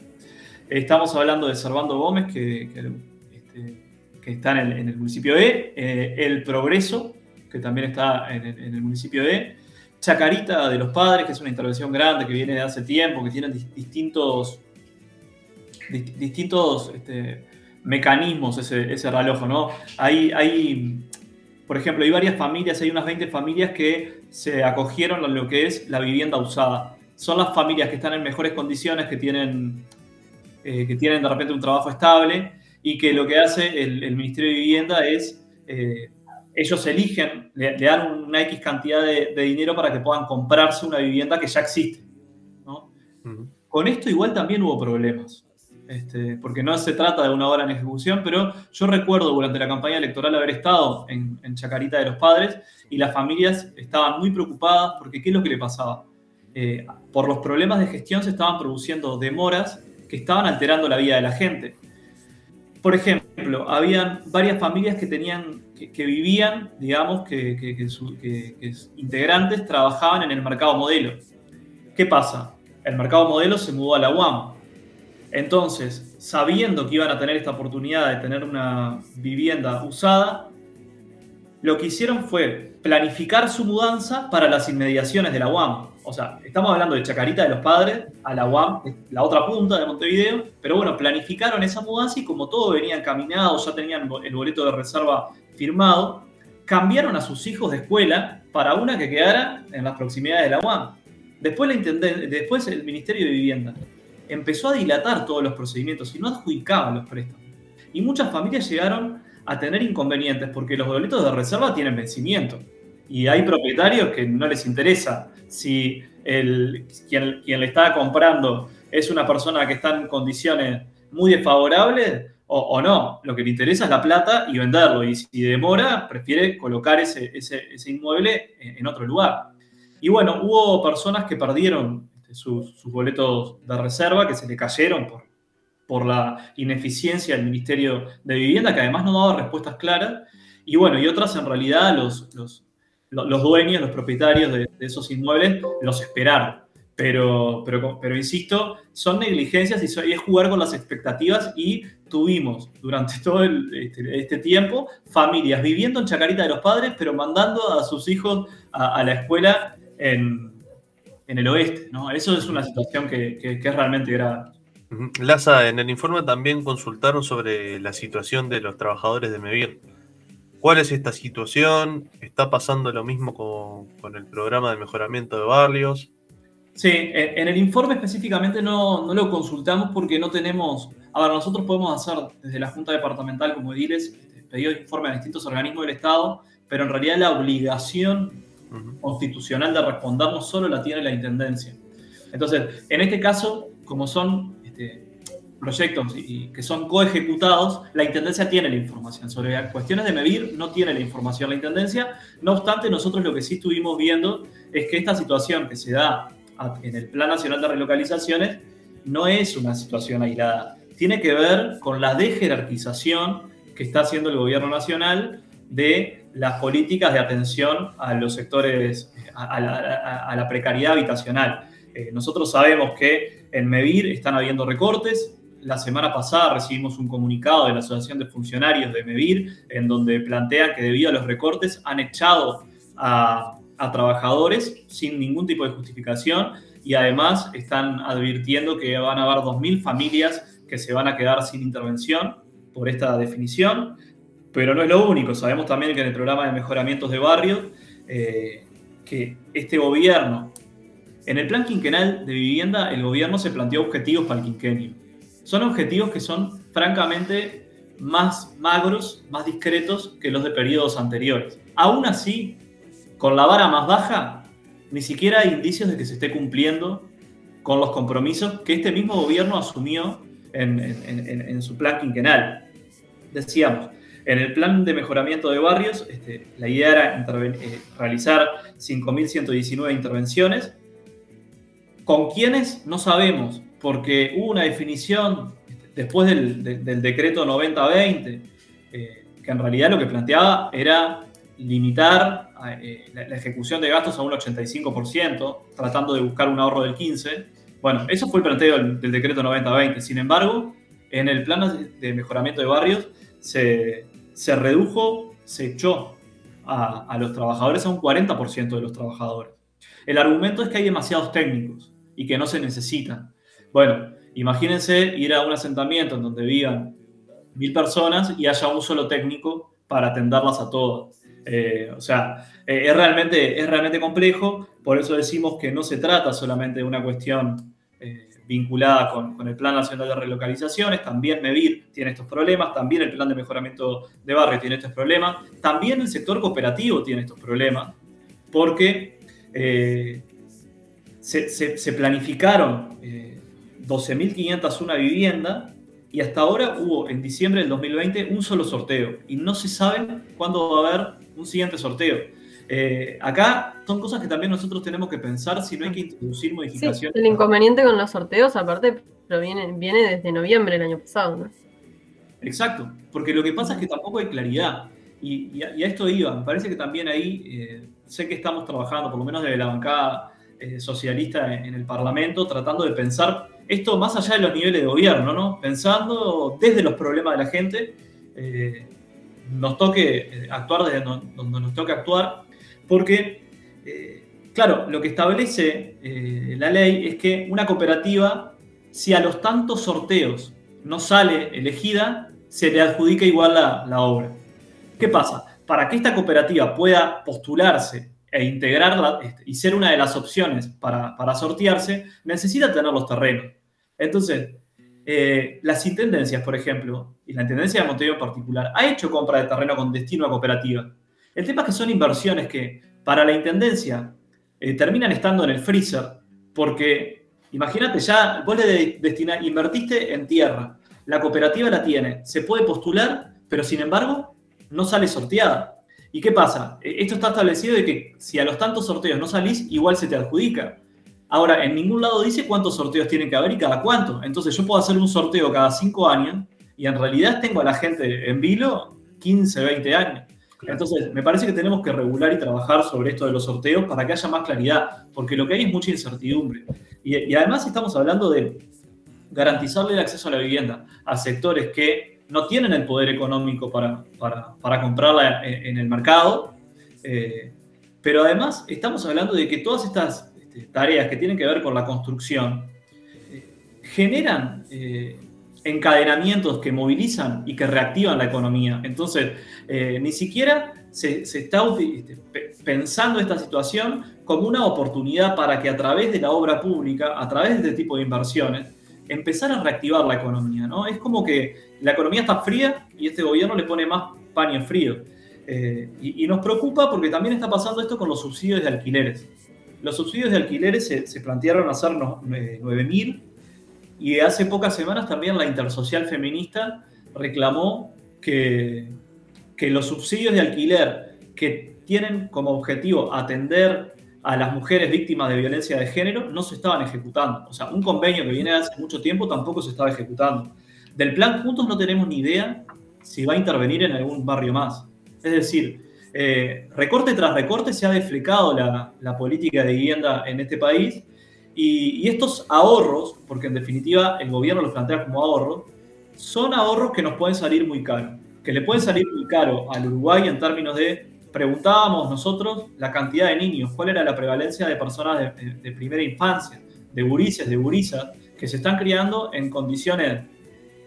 Estamos hablando de Servando Gómez, que, que, este, que está en el, en el municipio de eh, El Progreso, que también está en, el- en el municipio de Chacarita de los Padres, que es una intervención grande que viene de hace tiempo, que tiene dis- distintos, dis- distintos este, mecanismos ese, ese reloj, ¿no? Hay, hay, por ejemplo, hay varias familias, hay unas 20 familias que se acogieron a lo que es la vivienda usada. Son las familias que están en mejores condiciones, que tienen, eh, que tienen de repente un trabajo estable y que lo que hace el, el Ministerio de Vivienda es, eh, ellos eligen, le, le dan una X cantidad de, de dinero para que puedan comprarse una vivienda que ya existe. Con esto igual también hubo problemas, este, porque no se trata de una obra en ejecución, pero yo recuerdo durante la campaña electoral haber estado en, en Chacarita de los Padres y las familias estaban muy preocupadas porque ¿qué es lo que le pasaba? Eh, por los problemas de gestión se estaban produciendo demoras que estaban alterando la vida de la gente. Por ejemplo, habían varias familias que tenían, que, vivían, digamos, que, que- que integrantes trabajaban en el mercado modelo. ¿Qué pasa? El mercado modelo se mudó a la UAM. Entonces, sabiendo que iban a tener esta oportunidad de tener una vivienda usada, lo que hicieron fue planificar su mudanza para las inmediaciones de la UAM. O sea, estamos hablando de Chacarita de los Padres a la UAM, la otra punta de Montevideo, pero bueno, planificaron esa mudanza y como todo venía encaminado, ya tenían el boleto de reserva firmado, cambiaron a sus hijos de escuela para una que quedara en las proximidades de la UAM. Después, la después el Ministerio de Vivienda empezó a dilatar todos los procedimientos y no adjudicaba los préstamos. Y muchas familias llegaron a tener inconvenientes porque los boletos de reserva tienen vencimiento. Y hay propietarios que no les interesa si el, quien, quien le está comprando es una persona que está en condiciones muy desfavorables o, no. Lo que le interesa es la plata y venderlo. Y si demora, prefiere colocar ese, ese- inmueble en, otro lugar. Y bueno, hubo personas que perdieron este, sus, boletos de reserva, que se le cayeron por, por la ineficiencia del Ministerio de Vivienda, que además no daba respuestas claras. Y bueno, y otras en realidad los, los, lo- los dueños, los propietarios de esos inmuebles los esperaron. Pero, pero, pero insisto, son negligencias y, es jugar con las expectativas y tuvimos durante todo el- este, este tiempo familias viviendo en Chacarita de los Padres, pero mandando a sus hijos a, la escuela en, en el oeste. ¿no? Eso es una situación que, que- es realmente grave. Laza, en el informe también consultaron sobre la situación de los trabajadores de Mevir. ¿Cuál es esta situación? ¿Está pasando lo mismo con, con el programa de mejoramiento de barrios? Sí, en, el informe específicamente no, no lo consultamos porque no tenemos. A ver, nosotros podemos hacer desde la Junta Departamental como ediles este, pedidos de informe a distintos organismos del Estado, pero en realidad la obligación constitucional de respondernos solo la tiene la Intendencia. Entonces, en este caso, como son este, proyectos y, y que son coejecutados, la Intendencia tiene la información. Sobre cuestiones de medir no tiene la información la Intendencia. No obstante, nosotros lo que sí estuvimos viendo es que esta situación que se da en el Plan Nacional de Relocalizaciones no es una situación aislada. Tiene que ver con la dejerarquización que está haciendo el gobierno nacional de las políticas de atención a los sectores, a, la precariedad habitacional. Eh, nosotros sabemos que en MEVIR están habiendo recortes. La semana pasada recibimos un comunicado de la Asociación de Funcionarios de MEVIR en donde plantean que debido a los recortes han echado a, a trabajadores sin ningún tipo de justificación y además están advirtiendo que van a haber 2.000 familias que se van a quedar sin intervención por esta definición. Pero no es lo único, sabemos también que en el programa de mejoramientos de barrios, eh, que este gobierno, en el plan quinquenal de vivienda, el gobierno se planteó objetivos para el quinquenio. Son objetivos que son francamente más magros, más discretos que los de periodos anteriores. Aún así, con la vara más baja, ni siquiera hay indicios de que se esté cumpliendo con los compromisos que este mismo gobierno asumió en, su plan quinquenal. Decíamos, en el plan de mejoramiento de barrios, este, la idea era eh, realizar 5.119 intervenciones. ¿Con quiénes? No sabemos, porque hubo una definición este, después del, de- del decreto 90-20, eh, que en realidad lo que planteaba era limitar eh, la, ejecución de gastos a un 85%, tratando de buscar un ahorro del 15%. Bueno, eso fue el planteo del, del decreto 90-20. Sin embargo, en el plan de mejoramiento de barrios se, se redujo, se echó a, a los trabajadores a un 40% de los trabajadores. El argumento es que hay demasiados técnicos y que no se necesitan. Bueno, imagínense ir a un asentamiento en donde vivan mil personas y haya un solo técnico para atenderlas a todas. Eh, o sea, eh, es, realmente, es realmente complejo, por eso decimos que no se trata solamente de una cuestión eh, vinculada con, con el Plan Nacional de Relocalizaciones, también MEVIR tiene estos problemas, también el Plan de Mejoramiento de Barrio tiene estos problemas, también el sector cooperativo tiene estos problemas, porque se, se- se planificaron eh, 12.501 viviendas y hasta ahora hubo en diciembre del 2020 un solo sorteo. Y no se sabe cuándo va a haber un siguiente sorteo. Eh, acá son cosas que también nosotros tenemos que pensar si no hay que introducir Sí, modificaciones. el inconveniente con los sorteos, aparte, proviene, viene desde noviembre del año pasado, ¿no? Exacto, porque lo que pasa es que tampoco hay claridad. Y, y a, y a esto iba, me parece que también ahí eh, sé que estamos trabajando, por lo menos desde la bancada eh, socialista en, en el Parlamento, tratando de pensar esto más allá de los niveles de gobierno, ¿no? Pensando desde los problemas de la gente, eh, nos toque eh, actuar desde donde nos toque actuar, porque, eh, claro, lo que establece eh, la ley es que una cooperativa, si a los tantos sorteos no sale elegida, se le adjudica igual la, la obra. ¿Qué pasa? Para que esta cooperativa pueda postularse e integrarla este, y ser una de las opciones para sortearse, necesita tener los terrenos. Entonces, eh, las intendencias, por ejemplo, y la intendencia de Montevideo en particular, ha hecho compra de terreno con destino a cooperativa. El tema es que son inversiones que para la intendencia eh, terminan estando en el freezer, porque imagínate, ya vos le destina- invertiste en tierra, la cooperativa la tiene, se puede postular, pero sin embargo no sale sorteada. ¿Y qué pasa? Eh, Esto está establecido de que si a los tantos sorteos no salís, igual se te adjudica. Ahora, en ningún lado dice cuántos sorteos tienen que haber y cada cuánto. Entonces yo puedo hacer un sorteo cada cinco años y en realidad tengo a la gente en vilo 15, 20 años. Entonces, me parece que tenemos que regular y trabajar sobre esto de los sorteos para que haya más claridad, porque lo que hay es mucha incertidumbre. Y, y además estamos hablando de garantizarle el acceso a la vivienda a sectores que no tienen el poder económico para, para, para comprarla en, en el mercado, eh, pero además estamos hablando de que todas estas este, tareas que tienen que ver con la construcción eh, generan eh, encadenamientos que movilizan y que reactivan la economía. Entonces, eh, ni siquiera se, está este, pe- pensando esta situación como una oportunidad para que a través de la obra pública, a través de este tipo de inversiones, empezar a reactivar la economía. ¿no? Es como que la economía está fría y este gobierno le pone más paño frío. Y nos preocupa porque también está pasando esto con los subsidios de alquileres. Los subsidios de alquileres se, plantearon hacer no- eh, 9.000 y hace pocas semanas también la Intersocial Feminista reclamó que, que los subsidios de alquiler que tienen como objetivo atender a las mujeres víctimas de violencia de género no se estaban ejecutando. O sea, un convenio que viene de hace mucho tiempo tampoco se estaba ejecutando. Del plan Juntos no tenemos ni idea si va a intervenir en algún barrio más. Es decir, eh, recorte tras recorte se ha desflecado la, política de vivienda en este país y, estos ahorros, porque en definitiva el gobierno los plantea como ahorros, son ahorros que nos pueden salir muy caros, que le pueden salir muy caro al Uruguay en términos de, preguntábamos nosotros la cantidad de niños, cuál era la prevalencia de personas de primera infancia, de gurises, de gurisas, que se están criando en condiciones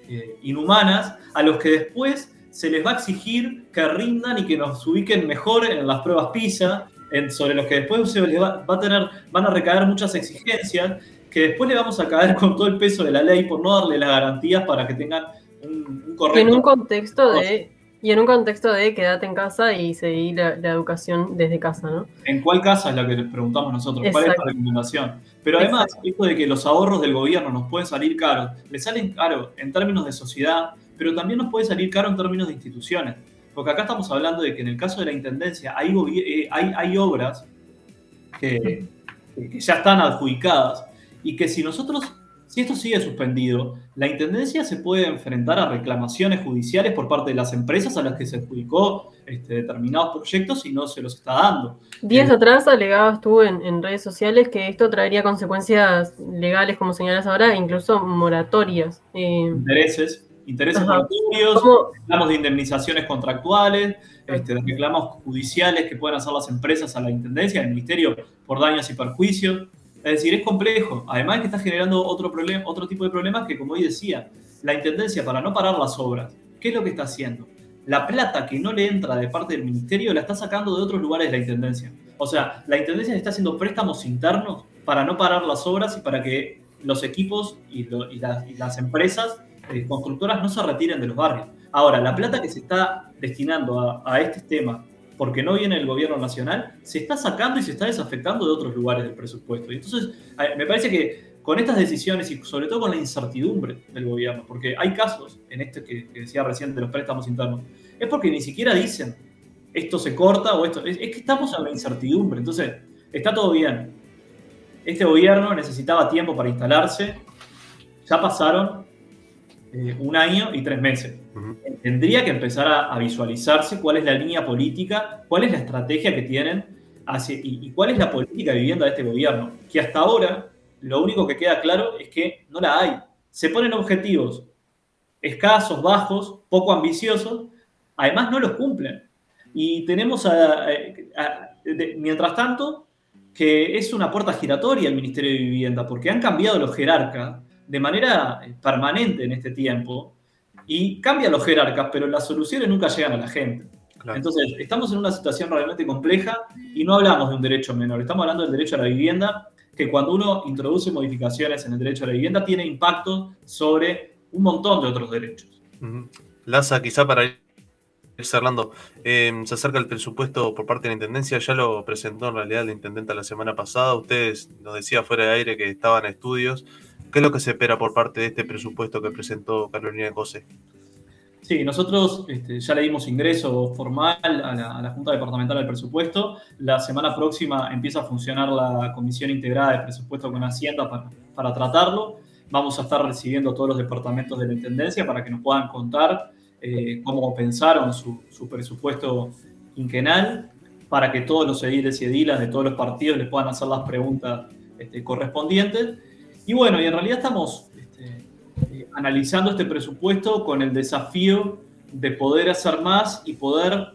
eh, inhumanas, a los que después se les va a exigir que rindan y que nos ubiquen mejor en las pruebas PISA, en- sobre los que después se les va, va a tener, van a recaer muchas exigencias, que después le vamos a caer con todo el peso de la ley por no darle las garantías para que tengan un, correcto... en un contexto de. Y en un contexto de quédate en casa y seguir la, la educación desde casa, ¿no? ¿En cuál casa es la que les preguntamos nosotros? ¿Cuál es la Exacto. recomendación? Pero además, esto de que los ahorros del gobierno nos pueden salir caros, le salen caros en términos de sociedad, pero también nos puede salir caro en términos de instituciones. Porque acá estamos hablando de que en el caso de la intendencia hay, eh, hay, hay obras que, que ya están adjudicadas y que si nosotros, si esto sigue suspendido, la intendencia se puede enfrentar a reclamaciones judiciales por parte de las empresas a las que se adjudicó este, determinados proyectos y no se los está dando. Días Eh, atrás alegabas tú en, en redes sociales que esto traería consecuencias legales, como señalas ahora, incluso moratorias. Eh, intereses, intereses ¿cómo- reclamos de indemnizaciones contractuales, este, reclamos judiciales que puedan hacer las empresas a la Intendencia, al Ministerio, por daños y perjuicios. Es decir, es complejo. Además que está generando otro, problema, otro tipo de problemas que, como hoy decía, la Intendencia, para no parar las obras, ¿qué es lo que está haciendo? La plata que no le entra de parte del Ministerio la está sacando de otros lugares de la Intendencia. O sea, la Intendencia está haciendo préstamos internos para no parar las obras y para que los equipos y, lo- y las, y las empresas eh, constructoras no se retiren de los barrios. Ahora, la plata que se está destinando a, a este tema, porque no viene del gobierno nacional, se está sacando y se está desafectando de otros lugares del presupuesto. Y entonces, me parece que con estas decisiones y sobre todo con la incertidumbre del gobierno, porque hay casos, en este que, que decía recién de los préstamos internos, es porque ni siquiera dicen esto se corta o esto. Es, es que estamos en la incertidumbre. Entonces, está todo bien. Este gobierno necesitaba tiempo para instalarse. Ya pasaron eh, un año y tres meses. Tendría que empezar a, a visualizarse cuál es la línea política, cuál es la estrategia que tienen hacia- y, y cuál es la política de vivienda de este gobierno. Que hasta ahora lo único que queda claro es que no la hay. Se ponen objetivos escasos, bajos, poco ambiciosos, además no los cumplen. Y tenemos, a- a- de- mientras tanto, que es una puerta giratoria el Ministerio de Vivienda, porque han cambiado los jerarcas de manera eh, permanente en este tiempo, y cambian los jerarcas, pero las soluciones nunca llegan a la gente. Claro. Entonces, estamos en una situación realmente compleja y no hablamos de un derecho menor, estamos hablando del derecho a la vivienda, que cuando uno introduce modificaciones en el derecho a la vivienda tiene impacto sobre un montón de otros derechos. Laza, quizá para ir Orlando, eh, se acerca el presupuesto por parte de la Intendencia, ya lo presentó en realidad la Intendenta la semana pasada, ustedes nos decía fuera de aire que estaban en estudios, ¿qué es lo que se espera por parte de este presupuesto que presentó Carolina Cose? Sí, nosotros este, ya le dimos ingreso formal a la, Junta Departamental del Presupuesto. La semana próxima empieza a funcionar la Comisión Integrada de Presupuesto con Hacienda para, tratarlo. Vamos a estar recibiendo todos los departamentos de la Intendencia para que nos puedan contar eh, cómo pensaron su, su presupuesto quinquenal, para que todos los ediles y edilas de todos los partidos les puedan hacer las preguntas este, correspondientes. Y bueno, y en realidad estamos este, eh, analizando este presupuesto con el desafío de poder hacer más y poder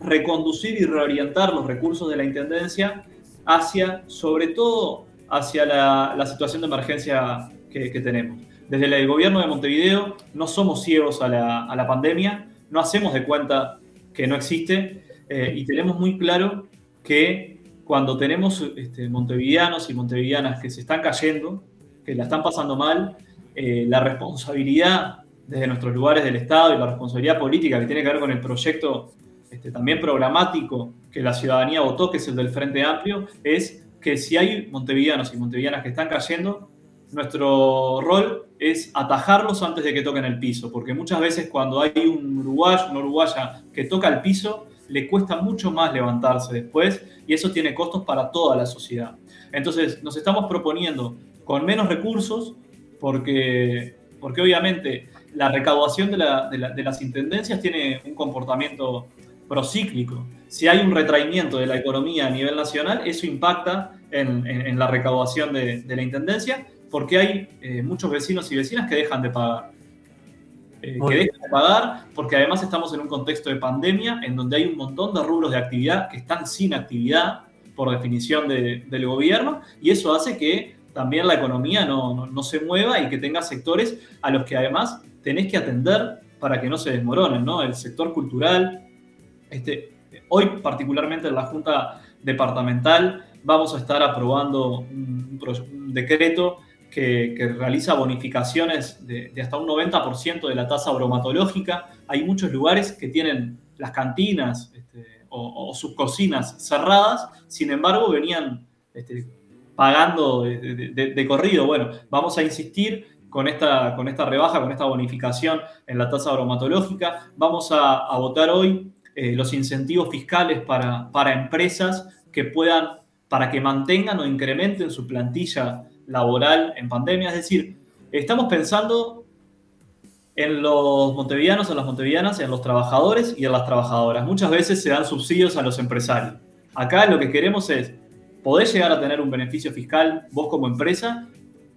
reconducir y reorientar los recursos de la Intendencia hacia, sobre todo, hacia la, situación de emergencia que, que, tenemos. Desde el gobierno de Montevideo no somos ciegos a la, pandemia, no hacemos de cuenta que no existe eh, y tenemos muy claro que cuando tenemos este, y montevideanas que se están cayendo, que la están pasando mal, eh, la responsabilidad desde nuestros lugares del Estado y la responsabilidad política que tiene que ver con el proyecto este, también programático que la ciudadanía votó, que es el del Frente Amplio, es que si hay montevideanos y montevideanas que están cayendo, nuestro rol es atajarlos antes de que toquen el piso, porque muchas veces cuando hay un uruguayo, una uruguaya que toca el piso, le cuesta mucho más levantarse después y eso tiene costos para toda la sociedad. Entonces nos estamos proponiendo con menos recursos, porque, porque obviamente la recaudación de, la, de, la, de las intendencias tiene un comportamiento procíclico. Si hay un retraimiento de la economía a nivel nacional, eso impacta en, en, en la recaudación de, de, la intendencia, porque hay eh, muchos vecinos y vecinas que dejan de pagar. Eh, que dejan de pagar, porque además estamos en un contexto de pandemia en donde hay un montón de rubros de actividad que están sin actividad por definición de, del gobierno, y eso hace que también la economía no, no, se mueva y que tenga sectores a los que además tenés que atender para que no se desmoronen, ¿no? El sector cultural, este, hoy particularmente en la Junta Departamental vamos a estar aprobando un, decreto que, que, realiza bonificaciones de, de hasta un 90% de la tasa bromatológica. Hay muchos lugares que tienen las cantinas este, o, o, sus cocinas cerradas, sin embargo venían este, pagando de, corrido. Bueno, vamos a insistir con esta, con esta rebaja, con esta bonificación en la tasa bromatológica. Vamos a, votar hoy eh, los incentivos fiscales para, para empresas que puedan, para que mantengan o incrementen su plantilla laboral en pandemia. Es decir, estamos pensando en los montevideanos, en las montevideanas, en los trabajadores y en las trabajadoras. Muchas veces se dan subsidios a los empresarios. Acá lo que queremos es poder llegar a tener un beneficio fiscal vos como empresa,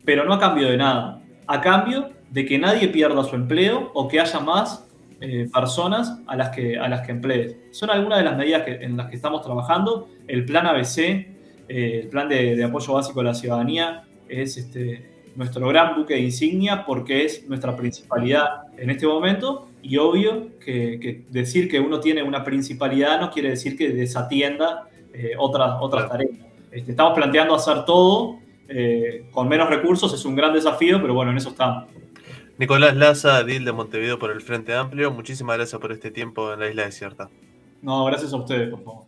pero no a cambio de nada. A cambio de que nadie pierda su empleo o que haya más eh, personas a las, que, a las que emplees. Son algunas de las medidas que, en las que estamos trabajando. El plan ABC, eh, el plan de, de, apoyo básico a la ciudadanía, es este, nuestro gran buque de insignia porque es nuestra principalidad en este momento y obvio que, que decir que uno tiene una principalidad no quiere decir que desatienda eh, otras, otras tareas. Este, estamos planteando hacer todo eh, con menos recursos, es un gran desafío, pero bueno, en eso estamos. Nicolás Laza, Dil de Montevideo por el Frente Amplio, muchísimas gracias por este tiempo en la isla desierta. No, gracias a ustedes, por favor.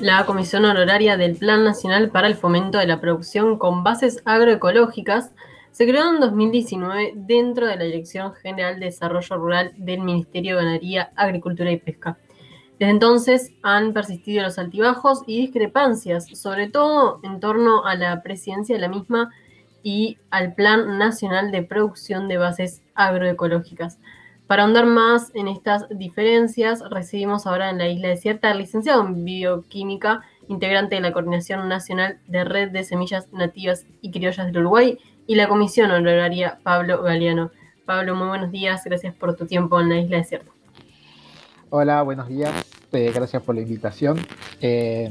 La Comisión Honoraria del Plan Nacional para el Fomento de la Producción con Bases Agroecológicas se creó en 2019 dentro de la Dirección General de Desarrollo Rural del Ministerio de Ganadería, Agricultura y Pesca. Desde entonces han persistido los altibajos y discrepancias, sobre todo en torno a la presidencia de la misma y al Plan Nacional de Producción de Bases Agroecológicas. Para ahondar más en estas diferencias, recibimos ahora en la isla desierta al licenciado en bioquímica, integrante de la Coordinación Nacional de Red de Semillas Nativas y Criollas del Uruguay, y la Comisión Honoraria Pablo Galeano. Pablo, muy buenos días, gracias por tu tiempo en la isla desierta. Hola, buenos días, eh, gracias por la invitación. Eh,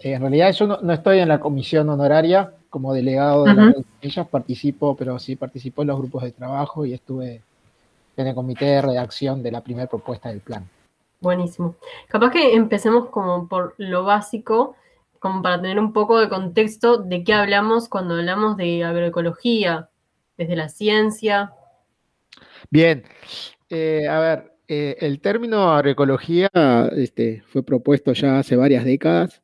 en realidad yo no, no, estoy en la comisión honoraria como delegado de uh -huh. las semillas, participo, pero sí participo en los grupos de trabajo y estuve en el comité de redacción de la primera propuesta del plan. Buenísimo. Capaz que empecemos como por lo básico. Como para tener un poco de contexto de qué hablamos cuando hablamos de agroecología, desde la ciencia. Bien, eh, a ver, eh, el término agroecología este, fue propuesto ya hace varias décadas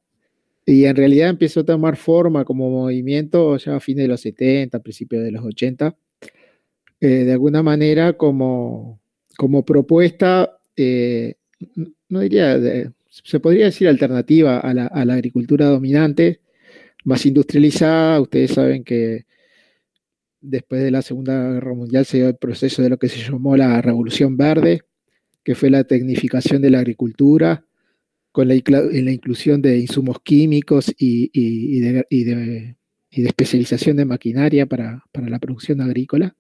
y en realidad empezó a tomar forma como movimiento ya a fines de los 70, principios de los 80, eh, de alguna manera como, como propuesta, no diría, se podría decir alternativa a la, agricultura dominante, más industrializada. Ustedes saben que después de la Segunda Guerra Mundial se dio el proceso de lo que se llamó la Revolución Verde, que fue la tecnificación de la agricultura, con la, inclusión de insumos químicos y, de, especialización de maquinaria para, la producción agrícola.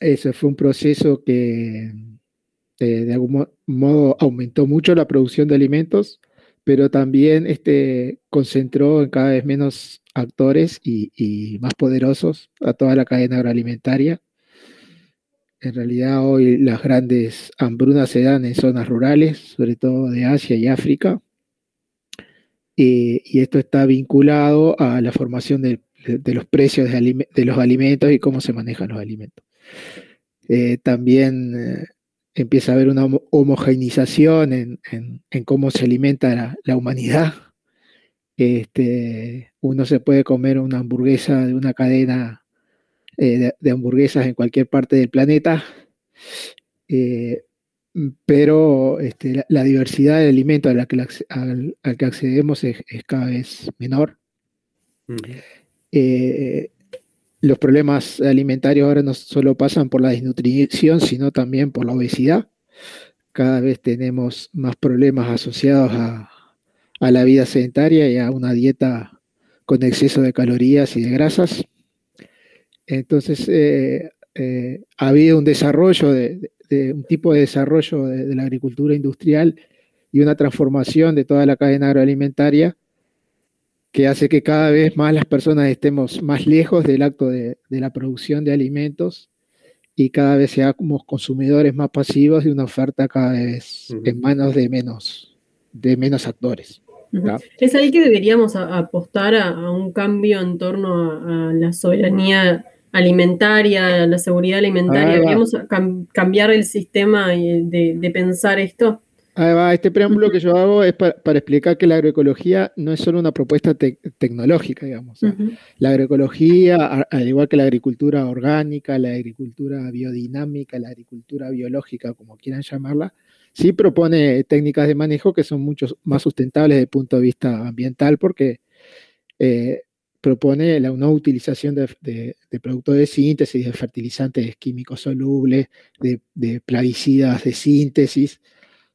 Ese fue un proceso que eh, de algún mo- modo aumentó mucho la producción de alimentos, pero también este, concentró en cada vez menos actores y, más poderosos a toda la cadena agroalimentaria. En realidad hoy las grandes hambrunas se dan en zonas rurales, sobre todo de Asia y África, y, y esto está vinculado a la formación de, los precios de los alimentos y cómo se manejan los alimentos. Eh, también eh, empieza a haber una homo- homogeneización en, en- en cómo se alimenta la, la humanidad. Este, uno se puede comer una hamburguesa de una cadena eh, de, de hamburguesas en cualquier parte del planeta, eh, pero este, la, la diversidad de alimentos a la que, al, al que accedemos es, es cada vez menor. Eh, los problemas alimentarios ahora no solo pasan por la desnutrición, sino también por la obesidad. Cada vez tenemos más problemas asociados a, la vida sedentaria y a una dieta con exceso de calorías y de grasas. Entonces, eh, eh, ha habido un desarrollo, de, un tipo de desarrollo de, de la agricultura industrial y una transformación de toda la cadena agroalimentaria que hace que cada vez más las personas estemos más lejos del acto de, de la producción de alimentos y cada vez seamos consumidores más pasivos de una oferta cada vez en manos de menos, de menos actores. Es ahí que deberíamos a- apostar a, a un cambio en torno a, a la soberanía alimentaria, a la seguridad alimentaria. Deberíamos cam- cambiar el sistema de, de pensar esto. Este preámbulo que yo hago es pa- para explicar que la agroecología no es solo una propuesta tec- tecnológica, digamos. Ujú. La agroecología, al igual que la agricultura orgánica, la agricultura biodinámica, la agricultura biológica, como quieran llamarla, sí propone técnicas de manejo que son mucho más sustentables desde el punto de vista ambiental porque eh, propone la no utilización de, de- de productos de síntesis, de fertilizantes químicos solubles, de, de plaguicidas de síntesis,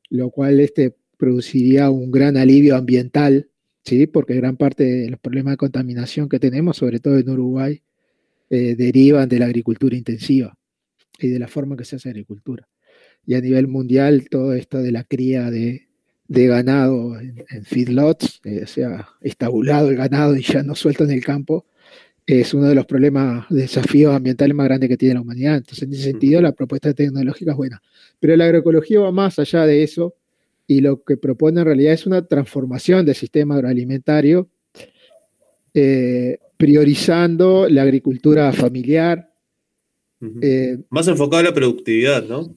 lo cual este, produciría un gran alivio ambiental, ¿sí? porque gran parte de los problemas de contaminación que tenemos, sobre todo en Uruguay, eh, derivan de la agricultura intensiva y de la forma que se hace agricultura. Y a nivel mundial, todo esto de la cría de, de ganado en, en feedlots, eh, o sea, estabulado el ganado y ya no suelto en el campo, es uno de los problemas, desafíos ambientales más grandes que tiene la humanidad. Entonces, en ese sentido, la propuesta tecnológica es buena. Pero la agroecología va más allá de eso y lo que propone en realidad es una transformación del sistema agroalimentario, eh, priorizando la agricultura familiar. eh, Más enfocado a la productividad, ¿no?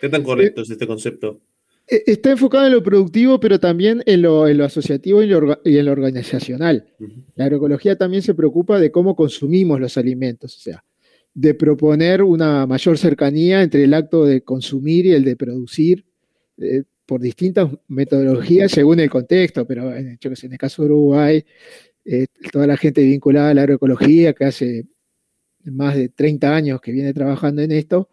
¿Qué tan correcto es este concepto? Eh, está enfocado en lo productivo, pero también en lo, en lo asociativo y, lo y en lo organizacional. La agroecología también se preocupa de cómo consumimos los alimentos, o sea, de proponer una mayor cercanía entre el acto de consumir y el de producir eh, por distintas metodologías según el contexto, pero en, yo que sé, en el caso de Uruguay, eh, toda la gente vinculada a la agroecología que hace más de 30 años que viene trabajando en esto,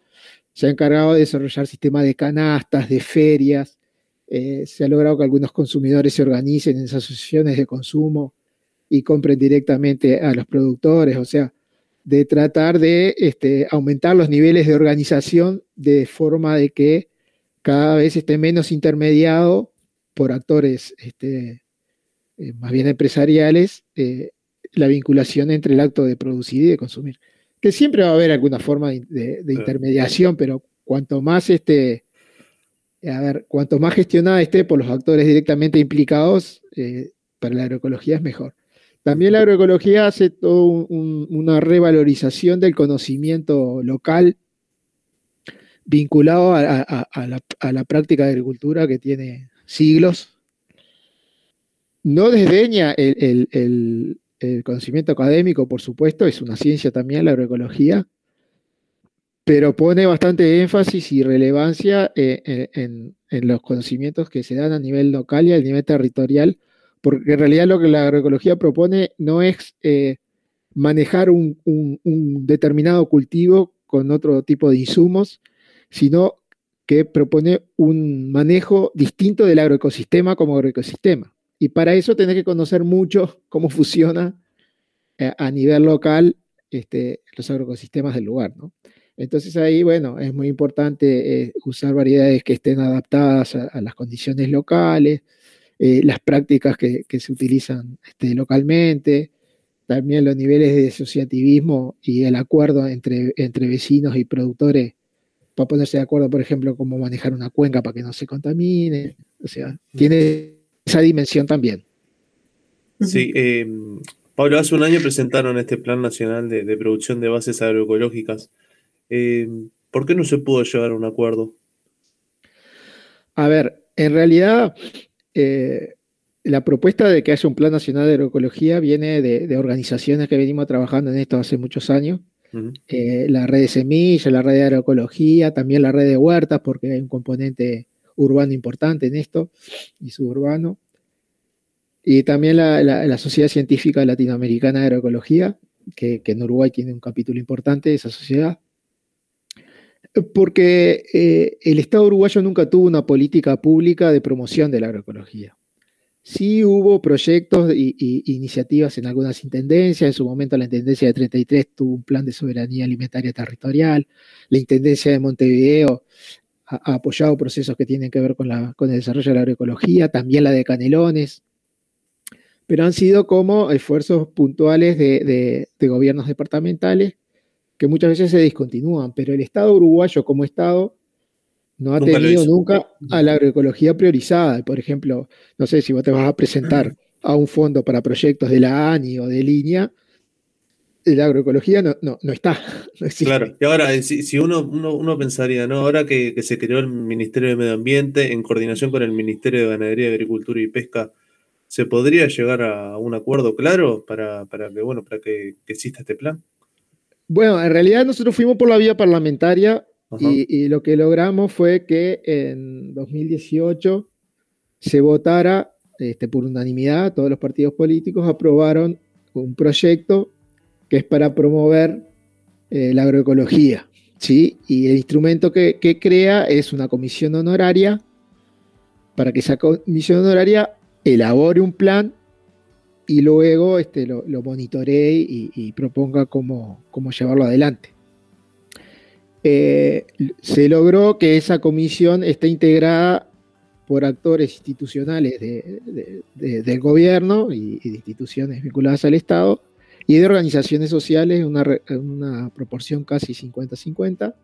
se ha encargado de desarrollar sistemas de canastas, de ferias, eh, se ha logrado que algunos consumidores se organicen en asociaciones de consumo y compren directamente a los productores, o sea, de tratar de este, aumentar los niveles de organización de forma de que cada vez esté menos intermediado por actores este, eh, más bien empresariales eh, la vinculación entre el acto de producir y de consumir. Que siempre va a haber alguna forma de, de- de intermediación, pero cuanto más este, a ver, cuanto más gestionada esté por los actores directamente implicados, eh, para la agroecología es mejor. También la agroecología hace toda una revalorización del conocimiento local vinculado a, la, práctica de agricultura que tiene siglos. No desdeña el, conocimiento académico, por supuesto, es una ciencia también la agroecología, pero pone bastante énfasis y relevancia eh, en, los conocimientos que se dan a nivel local y a nivel territorial, porque en realidad lo que la agroecología propone no es eh, manejar un, determinado cultivo con otro tipo de insumos, sino que propone un manejo distinto del agroecosistema como agroecosistema. Y para eso tenés que conocer mucho cómo funciona eh, a nivel local este, los agroecosistemas del lugar. ¿no? Entonces ahí, bueno, es muy importante eh, usar variedades que estén adaptadas a, las condiciones locales, eh, las prácticas que, se utilizan este, localmente, también los niveles de asociativismo y el acuerdo entre, entre vecinos y productores para ponerse de acuerdo, por ejemplo, cómo manejar una cuenca para que no se contamine. O sea, tiene esa dimensión también. Sí, eh, Pablo, hace un año presentaron este Plan Nacional de, de Producción de Bases Agroecológicas. Eh, ¿Por qué no se pudo llegar a un acuerdo? A ver, en realidad eh, la propuesta de que haya un plan nacional de agroecología viene de, organizaciones que venimos trabajando en esto hace muchos años. Eh, la red de semillas, la red de agroecología, también la red de huertas, porque hay un componente urbano importante en esto y suburbano. Y también la, Sociedad Científica Latinoamericana de Agroecología, que, que, en Uruguay tiene un capítulo importante esa sociedad. Porque eh, el Estado uruguayo nunca tuvo una política pública de promoción de la agroecología. Sí hubo proyectos e iniciativas en algunas intendencias. En su momento la Intendencia de 33 tuvo un plan de soberanía alimentaria territorial. La Intendencia de Montevideo ha, apoyado procesos que tienen que ver con, el desarrollo de la agroecología. También la de Canelones. Pero han sido como esfuerzos puntuales de gobiernos departamentales que muchas veces se discontinúan, pero el Estado uruguayo como Estado no ha tenido nunca a la agroecología priorizada. Por ejemplo, no sé si vos te vas a presentar a un fondo para proyectos de la ANI o de línea, la agroecología no, no, está. claro, y ahora, si, uno, uno, pensaría, ¿no? Ahora que, se creó el Ministerio de Medio Ambiente en coordinación con el Ministerio de Ganadería, Agricultura y Pesca, ¿se podría llegar a un acuerdo claro para, que, bueno, para que exista este plan? Bueno, en realidad nosotros fuimos por la vía parlamentaria y, lo que logramos fue que en 2018 se votara este, por unanimidad, todos los partidos políticos aprobaron un proyecto que es para promover eh, la agroecología. ¿sí? Y el instrumento que, crea es una comisión honoraria para que esa comisión honoraria elabore un plan y luego este, lo, lo monitoree y, proponga cómo, cómo, llevarlo adelante. Eh, se logró que esa comisión esté integrada por actores institucionales del gobierno y, de instituciones vinculadas al Estado y de organizaciones sociales una, una, proporción casi 50-50.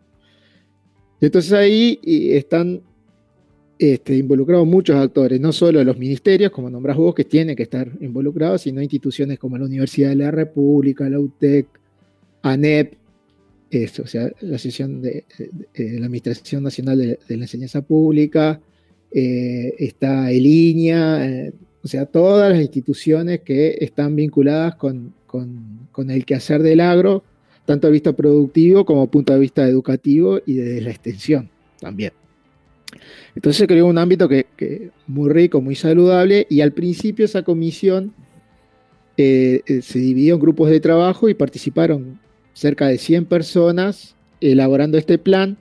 Entonces ahí están este, involucrados muchos actores, no solo los ministerios, como nombrás vos, que tienen que estar involucrados, sino instituciones como la Universidad de la República, la UTEC, ANEP, o sea, la sesión de, la Administración Nacional de, la Enseñanza Pública, eh, está ELINIA, eh, o sea, todas las instituciones que están vinculadas con, con, con el quehacer del agro, tanto a vista productivo como punto de vista educativo y desde la extensión también. Entonces se creó un ámbito que, muy rico, muy saludable, y al principio esa comisión eh, eh, se dividió en grupos de trabajo y participaron cerca de 100 personas elaborando este plan,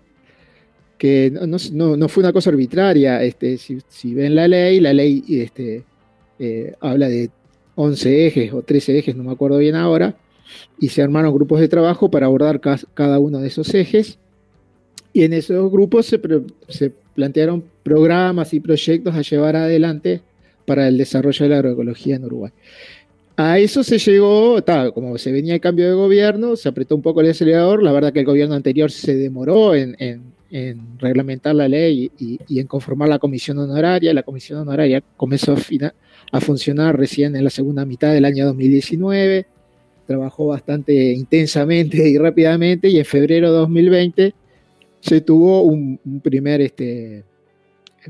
que no, fue una cosa arbitraria. Este, si, ven la ley, la ley este, eh, habla de 11 ejes o 13 ejes, no me acuerdo bien ahora, y se armaron grupos de trabajo para abordar cada uno de esos ejes. Y en esos grupos se, se plantearon programas y proyectos a llevar adelante para el desarrollo de la agroecología en Uruguay. A eso se llegó, como se venía el cambio de gobierno, se apretó un poco el acelerador, la verdad que el gobierno anterior se demoró en, en reglamentar la ley y, en conformar la comisión honoraria. La comisión honoraria comenzó a funcionar recién en la segunda mitad del año 2019, trabajó bastante intensamente y rápidamente y en febrero de 2020 se tuvo un, un primer este,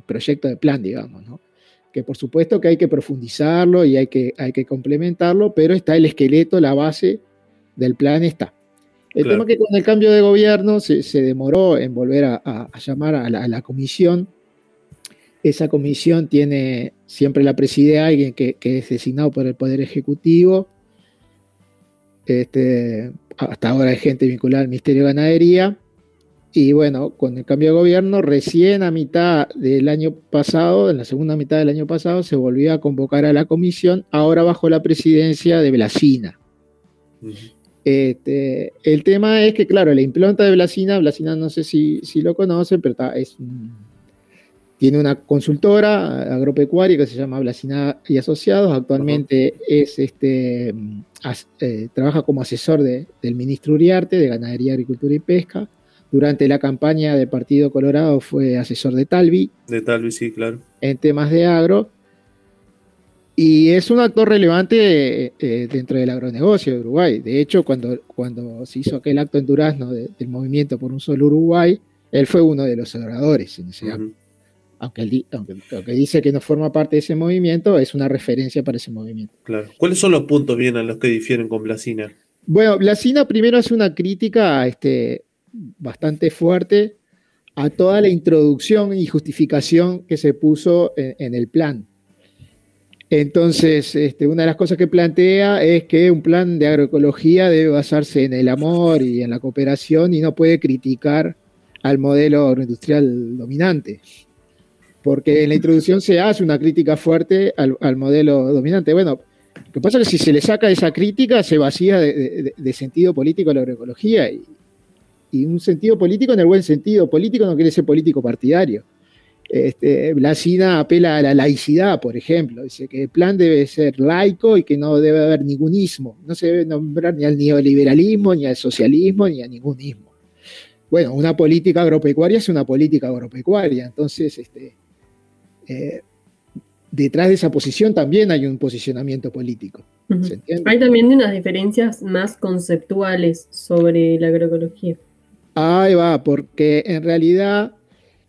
proyecto de plan, digamos, ¿no? que por supuesto que hay que profundizarlo y hay que, hay que complementarlo, pero está el esqueleto, la base del plan está. El Claro. tema es que con el cambio de gobierno se, se demoró en volver a, a- a llamar a la, a la comisión. Esa comisión tiene siempre la preside alguien que, que es designado por el Poder Ejecutivo. Este, hasta ahora hay gente vinculada al Ministerio de Ganadería. Y bueno, con el cambio de gobierno, recién a mitad del año pasado, en la segunda mitad del año pasado, se volvió a convocar a la comisión, ahora bajo la presidencia de Blasina. Ujú. Este, el tema es que, claro, la implanta de Blasina, Blasina no sé si, si lo conocen, pero está- es tiene una consultora agropecuaria que se llama Blasina y Asociados. Actualmente es este, as- eh, trabaja como asesor de- del ministro Uriarte de Ganadería, Agricultura y Pesca. Durante la campaña del Partido Colorado fue asesor de Talvi De tal vez sí, claro. en temas de agro. Y es un actor relevante eh, eh, dentro del agronegocio de Uruguay. De hecho, cuando, cuando se hizo aquel acto en Durazno de- del movimiento por un solo Uruguay, él fue uno de los oradores en ese. Aunque, él aunque, aunque dice que no forma parte de ese movimiento, es una referencia para ese movimiento. Claro. ¿Cuáles son los puntos bien a los que difieren con Blasina? Bueno, Blasina primero hace una crítica este, bastante fuerte a toda la introducción y justificación que se puso en, en el plan. Entonces, este, una de las cosas que plantea es que un plan de agroecología debe basarse en el amor y en la cooperación y no puede criticar al modelo agroindustrial dominante. Porque en la introducción se hace una crítica fuerte al, modelo dominante. Bueno, lo que pasa es que si se le saca esa crítica, se vacía de, sentido político la agroecología. Y, y un sentido político en el buen sentido. Político no quiere decir político partidario. Este, Blasina apela a la laicidad, por ejemplo. Dice que el plan debe ser laico y que no debe haber ningún ismo. No se debe nombrar ni al neoliberalismo, ni al socialismo, ni a ningún ismo. Bueno, una política agropecuaria es una política agropecuaria. Entonces, este, eh, detrás de esa posición también hay un posicionamiento político. Hay también unas diferencias más conceptuales sobre la agroecología. Ahí va, porque en realidad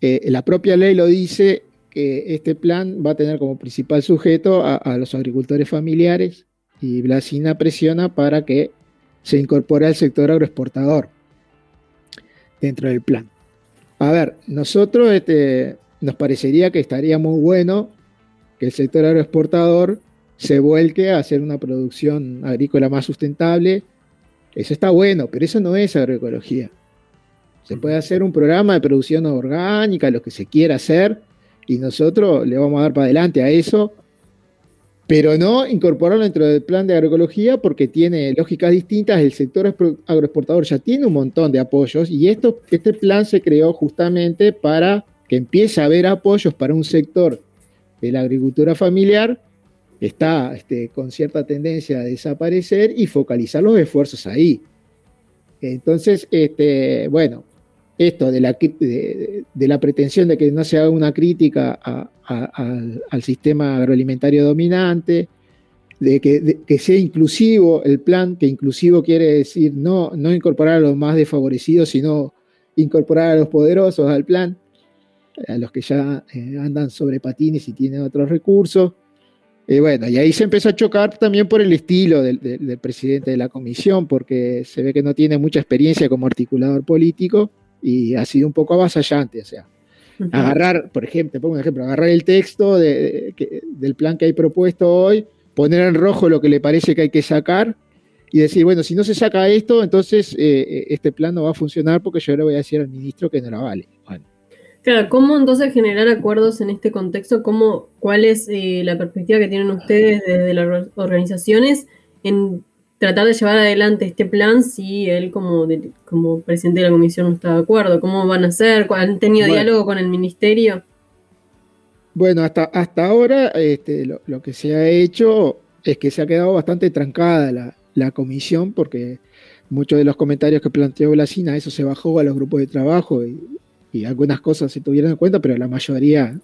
eh, la propia ley lo dice que este plan va a tener como principal sujeto a, los agricultores familiares y Blasina presiona para que se incorpore al sector agroexportador dentro del plan. A ver, nosotros este, nos parecería que estaría muy bueno que el sector agroexportador se vuelque a hacer una producción agrícola más sustentable. Eso está bueno, pero eso no es agroecología. Se puede hacer un programa de producción orgánica, lo que se quiera hacer, y nosotros le vamos a dar para adelante a eso, pero no incorporarlo dentro del plan de agroecología porque tiene lógicas distintas. El sector agroexportador ya tiene un montón de apoyos y esto, este plan se creó justamente para que empiece a haber apoyos para un sector de la agricultura familiar que está este, con cierta tendencia a desaparecer y focalizar los esfuerzos ahí. Entonces, este, bueno, esto de la, de, la pretensión de que no se haga una crítica al, sistema agroalimentario dominante, de que, sea inclusivo el plan, que inclusivo quiere decir no, no incorporar a los más desfavorecidos, sino incorporar a los poderosos al plan, a los que ya eh, andan sobre patines y tienen otros recursos. Eh, bueno, y ahí se empezó a chocar también por el estilo del- del presidente de la comisión, porque se ve que no tiene mucha experiencia como articulador político y ha sido un poco avasallante. O sea, agarrar, por ejemplo, te pongo un ejemplo, agarrar el texto de- de- que- del plan que hay propuesto hoy, poner en rojo lo que le parece que hay que sacar y decir, bueno, si no se saca esto, entonces eh, eh, este plan no va a funcionar porque yo le voy a decir al ministro que no la vale. Bueno, Claro, ¿cómo entonces generar acuerdos en este contexto? ¿Cómo, ¿Cuál es eh, la perspectiva que tienen ustedes desde las or- organizaciones en tratar de llevar adelante este plan si él como, de- como presidente de la comisión no está de acuerdo? ¿Cómo van a hacer? ¿Han tenido Bueno. diálogo con el ministerio? Bueno, hasta, hasta ahora este, lo, lo que se ha hecho es que se ha quedado bastante trancada la, la comisión porque muchos de los comentarios que planteó Blasina, eso se bajó a los grupos de trabajo y, y algunas cosas se tuvieron en cuenta, pero la mayoría,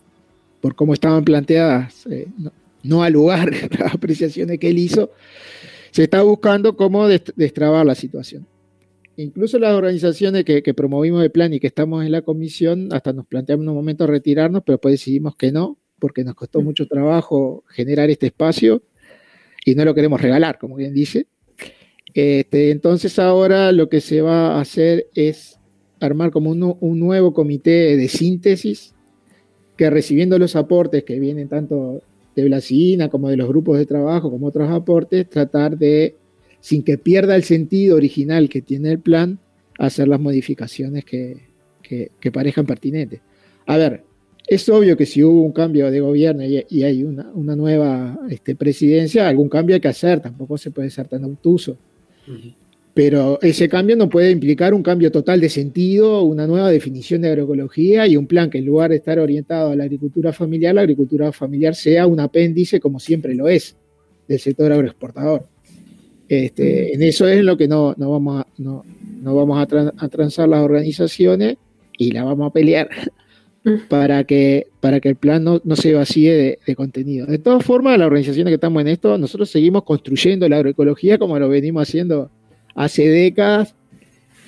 por cómo estaban planteadas, eh, no, no al lugar las apreciaciones que él hizo, se está buscando cómo dest- destrabar la situación. Incluso las organizaciones que, que promovimos el plan y que estamos en la comisión, hasta nos planteamos en un momento retirarnos, pero después decidimos que no, porque nos costó mucho trabajo generar este espacio y no lo queremos regalar, como bien dice. Este, entonces ahora lo que se va a hacer es armar como un nuevo comité de síntesis que recibiendo los aportes que vienen tanto de Blasina como de los grupos de trabajo, como otros aportes, tratar de, sin que pierda el sentido original que tiene el plan, hacer las modificaciones que, que- parezcan pertinentes. A ver, es obvio que si hubo un cambio de gobierno y, y hay una, una nueva este, presidencia, algún cambio hay que hacer, tampoco se puede ser tan obtuso. Pero ese cambio no puede implicar un cambio total de sentido, una nueva definición de agroecología y un plan que en lugar de estar orientado a la agricultura familiar, la agricultura familiar sea un apéndice, como siempre lo es, del sector agroexportador. Este, en eso es lo que no, no vamos, a, no, no vamos a, tran- a transar las organizaciones y la vamos a pelear para que, para que el plan no, no se vacíe de, de contenido. De todas formas, las organizaciones que estamos en esto, nosotros seguimos construyendo la agroecología como lo venimos haciendo hace décadas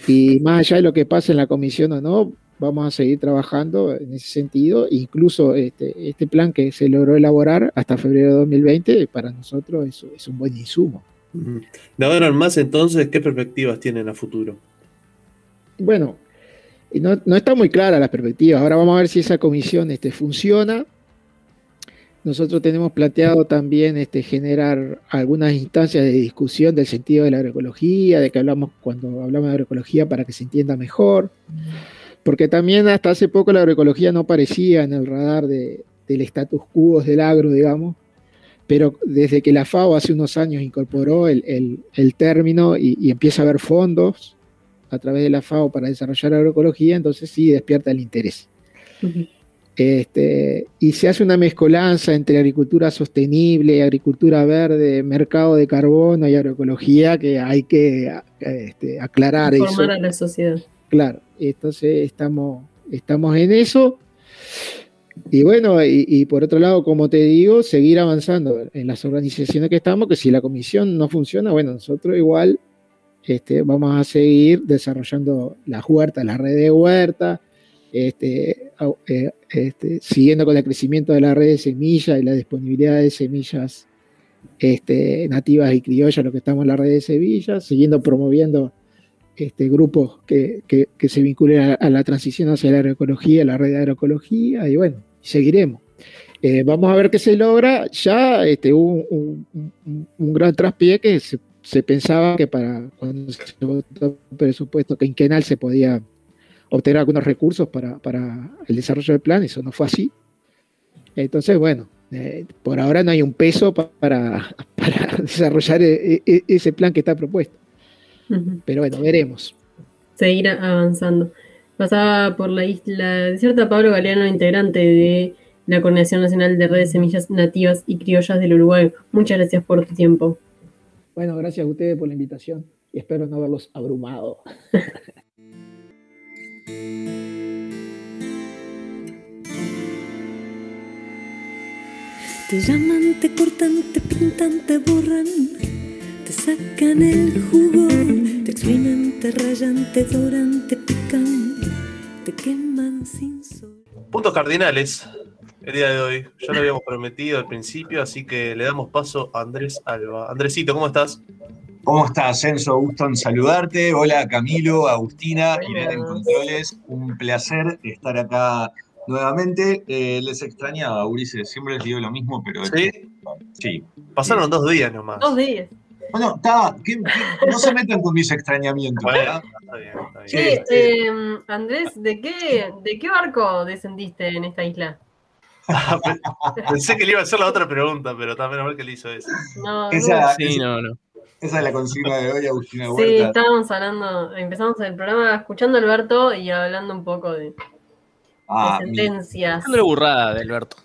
y más allá de lo que pase en la comisión o no, vamos a seguir trabajando en ese sentido. Incluso este, este plan que se logró elaborar hasta febrero de 2020, para nosotros es, es un buen insumo. De ahora en más, entonces, ¿qué perspectivas tienen a futuro? Bueno, no, no está muy clara la perspectiva. Ahora vamos a ver si esa comisión este, funciona. Nosotros tenemos planteado también este, generar algunas instancias de discusión del sentido de la agroecología, de que hablamos cuando hablamos de agroecología para que se entienda mejor. Porque también hasta hace poco la agroecología no aparecía en el radar de- del status quo del agro, digamos. Pero desde que la FAO hace unos años incorporó el, término y, empieza a haber fondos a través de la FAO para desarrollar agroecología, entonces sí despierta el interés. Este, y se hace una mezcolanza entre agricultura sostenible, agricultura verde, mercado de carbono y agroecología que hay que este, aclarar eso. Formar a la sociedad. Claro, entonces estamos, estamos en eso. Y bueno, y, y por otro lado, como te digo, seguir avanzando en las organizaciones que estamos, que si la comisión no funciona, bueno, nosotros igual este, vamos a seguir desarrollando las huertas, la red de huerta, este, eh, este, siguiendo con el crecimiento de la red de semillas y la disponibilidad de semillas este, nativas y criollas, lo que estamos en la red de semillas, siguiendo promoviendo este, grupos que, se vinculen a, la transición hacia la agroecología, la red de agroecología, y bueno, seguiremos. Eh, vamos a ver qué se logra. Ya este, hubo un, un- gran traspié que se, se pensaba que para cuando se votó el presupuesto quinquenal se podía obtener algunos recursos para, para el desarrollo del plan, eso no fue así. Entonces, bueno, eh, por ahora no hay un peso pa- para, para desarrollar e- e- ese plan que está propuesto. Ujú. Pero bueno, veremos. Seguir avanzando. Pasaba por la isla desierta Pablo Galeano, integrante de la Coordinación Nacional de Redes Semillas Nativas y Criollas del Uruguay. Muchas gracias por tu tiempo. Bueno, gracias a ustedes por la invitación y espero no haberlos abrumado. Te llaman, te cortan, te pintan, te borran, te sacan el jugo, te exprimen, te rayan, te doran, te pican, te queman sin sol. Puntos cardinales el día de hoy. Ya lo habíamos prometido al principio, así que le damos paso a Andrés Alba. Andresito, ¿cómo estás? ¿Cómo estás, Enzo? Gusto en saludarte. Hola, Camilo, Agustina, Irene en Controles. Un placer estar acá nuevamente. Eh, les extrañaba, Ulises. Siempre les digo lo mismo, pero... ¿Sí? Sí. Pasaron dos días nomás. Dos días. Bueno, está... ¿qué- qué- no se metan con mis extrañamientos, ¿verdad? está bien, está bien. Che, eh, Andrés, ¿de qué, ¿de qué barco descendiste en esta isla? Pensé que le iba a hacer la otra pregunta, pero también mal que le hizo eso. No, Esa, no. Sí, esa- no, no. Esa es la consigna de hoy, Agustina Sí, Huerta. estábamos hablando, empezamos el programa escuchando a Alberto y hablando un poco de, Ah, de mi- sentencias. La burrada de Alberto.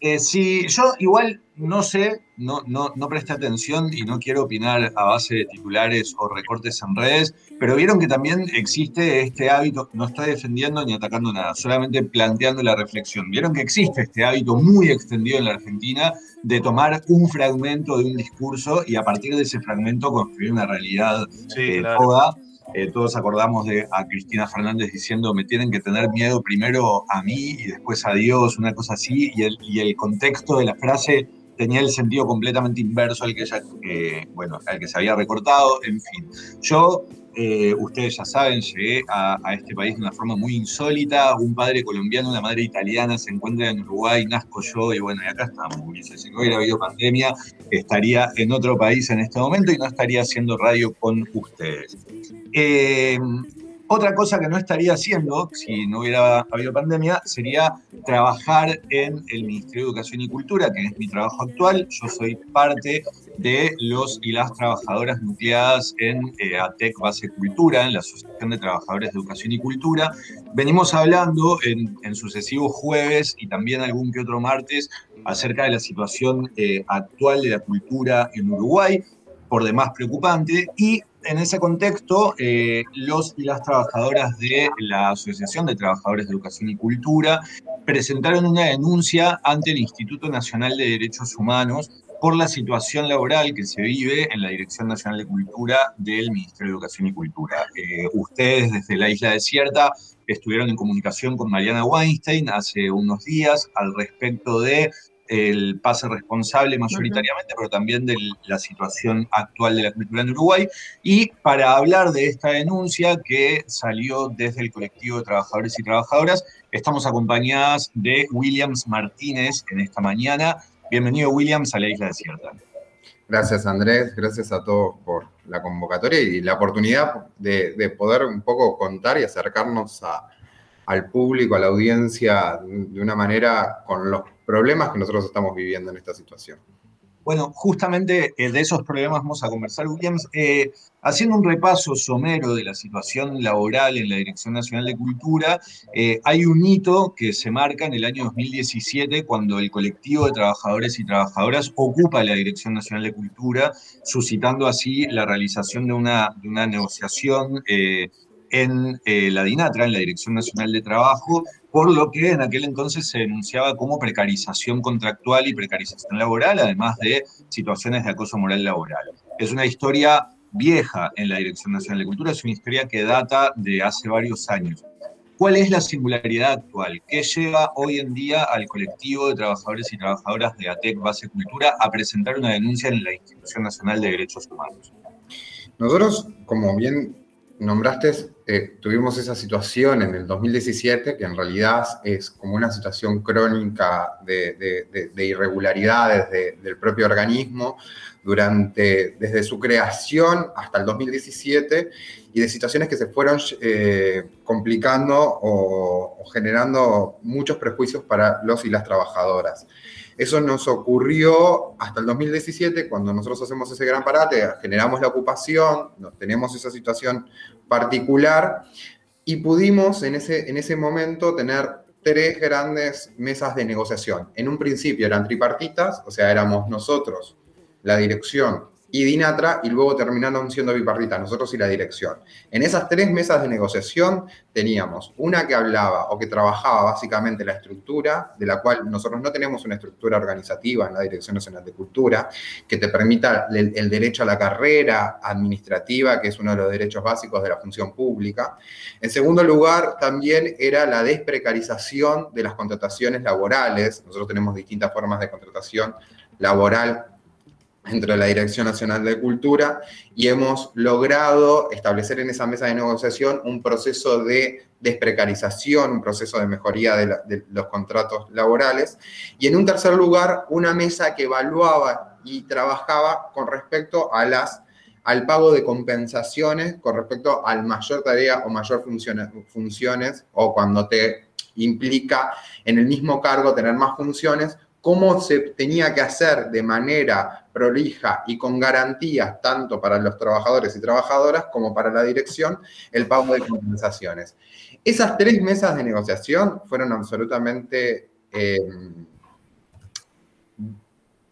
Eh, sí, yo igual no sé, no, no, no presté atención y no quiero opinar a base de titulares o recortes en redes, pero vieron que también existe este hábito, no estoy defendiendo ni atacando nada, solamente planteando la reflexión. Vieron que existe este hábito muy extendido en la Argentina de tomar un fragmento de un discurso y a partir de ese fragmento construir una realidad eh, claro. toda. Eh, todos acordamos de a Cristina Fernández diciendo me tienen que tener miedo primero a mí y después a Dios, una cosa así, y el, y el contexto de la frase tenía el sentido completamente inverso al que, ella, eh, bueno, al que se había recortado, en fin. Yo, eh, ustedes ya saben, llegué a, este país de una forma muy insólita, un padre colombiano, una madre italiana se encuentran en Uruguay, nazco yo y bueno, y acá estamos. Si no hubiera habido pandemia, estaría en otro país en este momento y no estaría haciendo radio con ustedes. Eh, otra cosa que no estaría haciendo, si no hubiera habido pandemia, sería trabajar en el Ministerio de Educación y Cultura, que es mi trabajo actual. Yo soy parte de los y las trabajadoras nucleadas en eh, ATEC Base Cultura, en la Asociación de Trabajadores de Educación y Cultura. Venimos hablando en, en sucesivos jueves y también algún que otro martes acerca de la situación eh, actual de la cultura en Uruguay, por demás preocupante, y en ese contexto, eh, los y las trabajadoras de la Asociación de Trabajadores de Educación y Cultura presentaron una denuncia ante el Instituto Nacional de Derechos Humanos por la situación laboral que se vive en la Dirección Nacional de Cultura del Ministerio de Educación y Cultura. Eh, ustedes desde la Isla Desierta estuvieron en comunicación con Mariana Weinstein hace unos días al respecto de el pase responsable mayoritariamente, pero también de la situación actual de la cultura en Uruguay. Y para hablar de esta denuncia que salió desde el colectivo de trabajadores y trabajadoras, estamos acompañadas de Williams Martínez en esta mañana. Bienvenido, Williams, a la Isla Desierta. Gracias, Andrés. Gracias a todos por la convocatoria y la oportunidad de, de poder un poco contar y acercarnos a, al público, a la audiencia, de una manera con los problemas que nosotros estamos viviendo en esta situación. Bueno, justamente eh, de esos problemas vamos a conversar, Williams. Eh, haciendo un repaso somero de la situación laboral en la Dirección Nacional de Cultura, eh, hay un hito que se marca en el año 2017 cuando el colectivo de trabajadores y trabajadoras ocupa la Dirección Nacional de Cultura, suscitando así la realización de una, de una negociación en eh, la DINATRA, en la Dirección Nacional de Trabajo, por lo que en aquel entonces se denunciaba como precarización contractual y precarización laboral, además de situaciones de acoso moral laboral. Es una historia vieja en la Dirección Nacional de Cultura, es una historia que data de hace varios años. ¿Cuál es la singularidad actual? ¿Qué lleva hoy en día al colectivo de trabajadores y trabajadoras de ATEC Base Cultura a presentar una denuncia en la Institución Nacional de Derechos Humanos? Nosotros, como bien nombraste, eh, tuvimos esa situación en el 2017, que en realidad es como una situación crónica de, de, de irregularidades de, del propio organismo durante, desde su creación hasta el 2017 y de situaciones que se fueron eh, complicando o generando muchos prejuicios para los y las trabajadoras. Eso nos ocurrió hasta el 2017, cuando nosotros hacemos ese gran parate, generamos la ocupación, tenemos esa situación particular y pudimos en ese, en ese momento tener tres grandes mesas de negociación. En un principio eran tripartitas, o sea, éramos nosotros, la dirección y Dinatra, y luego terminaron siendo bipartitas, nosotros y la dirección. En esas tres mesas de negociación teníamos una que hablaba o que trabajaba básicamente la estructura, de la cual nosotros no tenemos una estructura organizativa en la Dirección Nacional de Cultura, que te permita el, el derecho a la carrera administrativa, que es uno de los derechos básicos de la función pública. En segundo lugar, también era la desprecarización de las contrataciones laborales. Nosotros tenemos distintas formas de contratación laboral entre la Dirección Nacional de Cultura y hemos logrado establecer en esa mesa de negociación un proceso de desprecarización, un proceso de mejoría de, los contratos laborales. Y en un tercer lugar, una mesa que evaluaba y trabajaba con respecto a las, al pago de compensaciones, con respecto al mayor tarea o mayor funciones, funciones o cuando te implica en el mismo cargo tener más funciones, cómo se tenía que hacer de manera prolija y con garantías tanto para los trabajadores y trabajadoras como para la dirección el pago de compensaciones. Esas tres mesas de negociación fueron absolutamente eh,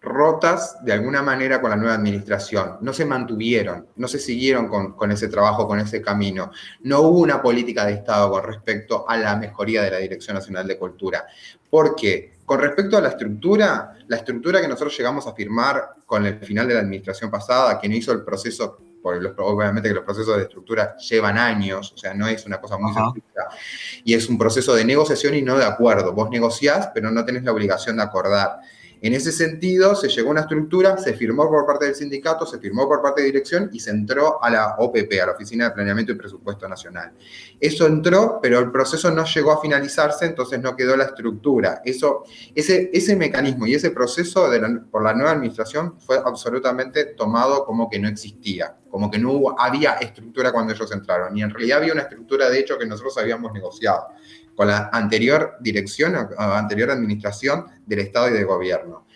rotas de alguna manera con la nueva administración, no se mantuvieron, no se siguieron con, con, ese trabajo, con ese camino. No hubo una política de Estado con respecto a la mejoría de la Dirección Nacional de Cultura. ¿Por qué? Con respecto a la estructura, la estructura que nosotros llegamos a firmar con el final de la administración pasada, que no hizo el proceso, porque los, obviamente que los procesos de estructura llevan años, o sea, no es una cosa muy sencilla, y es un proceso de negociación y no de acuerdo. Vos negociás, pero no tenés la obligación de acordar. En ese sentido, se llegó a una estructura, se firmó por parte del sindicato, se firmó por parte de dirección y se entró a la OPP, a la Oficina de Planeamiento y Presupuesto Nacional. Eso entró, pero el proceso no llegó a finalizarse, entonces no quedó la estructura. Eso, ese, ese mecanismo y ese proceso por la nueva administración fue absolutamente tomado como que no existía, como que no había estructura cuando ellos entraron. Y en realidad había una estructura, de hecho, que nosotros habíamos negociado con la anterior dirección, anterior administración del Estado y de Gobierno.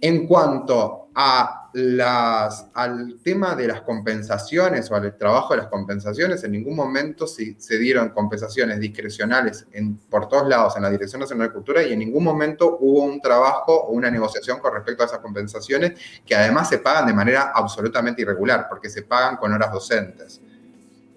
En cuanto a las, al tema de las compensaciones o al trabajo de las compensaciones, en ningún momento se, dieron compensaciones discrecionales por todos lados en la Dirección Nacional de Cultura y en ningún momento hubo un trabajo o una negociación con respecto a esas compensaciones que además se pagan de manera absolutamente irregular porque se pagan con horas docentes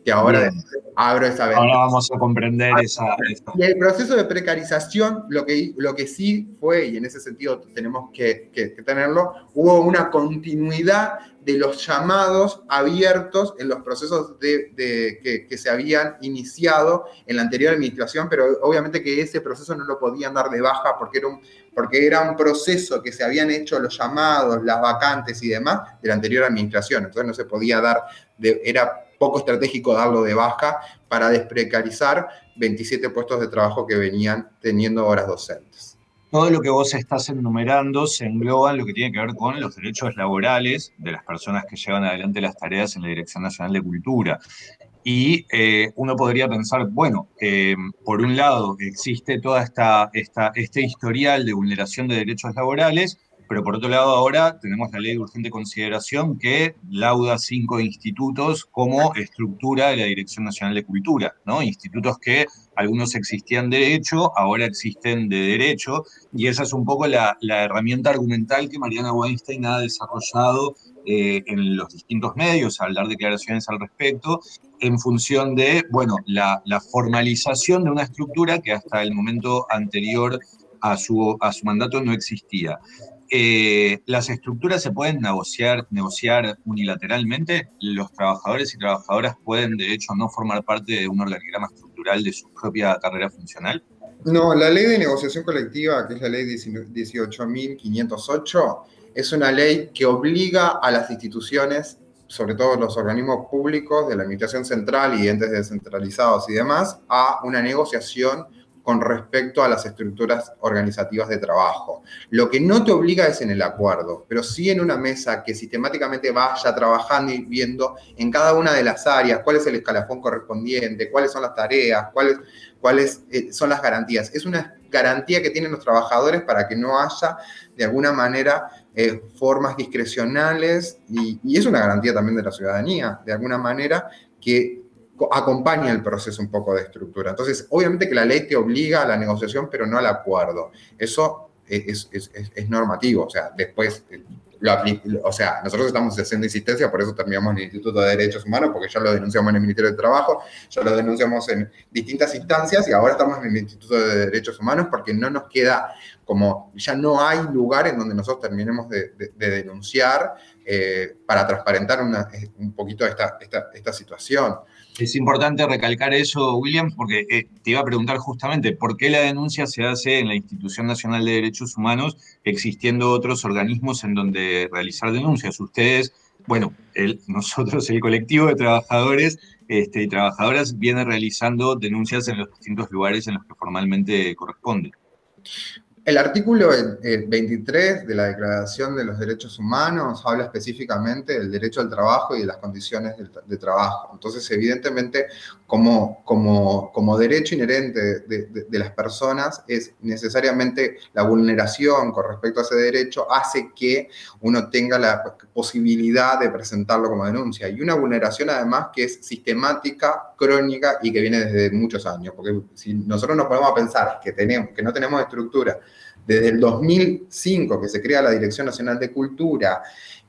que ahora Bien. abro esa ventana. Ahora vamos a comprender esa, esa- Y el proceso de precarización, lo que, lo que sí fue, y en ese sentido tenemos que, que- que tenerlo, hubo una continuidad de los llamados abiertos en los procesos de, de- que, que se habían iniciado en la anterior administración, pero obviamente que ese proceso no lo podían dar de baja porque era un, porque era un proceso que se habían hecho los llamados, las vacantes y demás de la anterior administración. Entonces no se podía dar, de- era poco estratégico darlo de baja para desprecarizar 27 puestos de trabajo que venían teniendo horas docentes. Todo lo que vos estás enumerando se engloba en lo que tiene que ver con los derechos laborales de las personas que llevan adelante las tareas en la Dirección Nacional de Cultura. Y eh, uno podría pensar, bueno, eh, por un lado existe toda esta, esta, este historial de vulneración de derechos laborales, pero por otro lado ahora tenemos la ley de urgente consideración que lauda cinco institutos como estructura de la Dirección Nacional de Cultura, ¿no? Institutos que algunos existían de hecho, ahora existen de derecho, y esa es un poco la, herramienta argumental que Mariana Weinstein ha desarrollado eh, en los distintos medios al dar declaraciones al respecto, en función de, bueno, la, formalización de una estructura que hasta el momento anterior a su mandato no existía. Eh, ¿Las estructuras se pueden negociar, negociar unilateralmente? ¿Los trabajadores y trabajadoras pueden, de hecho, no formar parte de un organigrama estructural de su propia carrera funcional? No, la ley de negociación colectiva, que es la ley 18.508, es una ley que obliga a las instituciones, sobre todo los organismos públicos de la Administración Central y entes descentralizados y demás, a una negociación con respecto a las estructuras organizativas de trabajo. Lo que no te obliga es en el acuerdo, pero sí en una mesa que sistemáticamente vaya trabajando y viendo en cada una de las áreas cuál es el escalafón correspondiente, cuáles son las tareas, cuáles, cuáles eh, son las garantías. Es una garantía que tienen los trabajadores para que no haya de alguna manera eh, formas discrecionales y, y es una garantía también de la ciudadanía, de alguna manera que acompaña el proceso un poco de estructura. Entonces, obviamente que la ley te obliga a la negociación, pero no al acuerdo. Eso es, es, normativo, o sea, después, lo, o sea, nosotros estamos haciendo insistencia, por eso terminamos en el Instituto de Derechos Humanos, porque ya lo denunciamos en el Ministerio de Trabajo, ya lo denunciamos en distintas instancias y ahora estamos en el Instituto de Derechos Humanos porque no nos queda como, ya no hay lugar en donde nosotros terminemos de, de, de denunciar eh, para transparentar un poquito esta, esta situación. Es importante recalcar eso, William, porque eh, te iba a preguntar justamente por qué la denuncia se hace en la Institución Nacional de Derechos Humanos, existiendo otros organismos en donde realizar denuncias. Ustedes, bueno, el, nosotros, el colectivo de trabajadores este, y trabajadoras, viene realizando denuncias en los distintos lugares en los que formalmente corresponde. El artículo 23 de la Declaración de los Derechos Humanos habla específicamente del derecho al trabajo y de las condiciones de, de trabajo. Entonces, evidentemente, como, como, como derecho inherente de, las personas, es necesariamente la vulneración con respecto a ese derecho hace que uno tenga la posibilidad de presentarlo como denuncia. Y una vulneración, además, que es sistemática, crónica y que viene desde muchos años. Porque si nosotros nos ponemos a pensar que, tenemos, que no tenemos estructura, desde el 2005 que se crea la Dirección Nacional de Cultura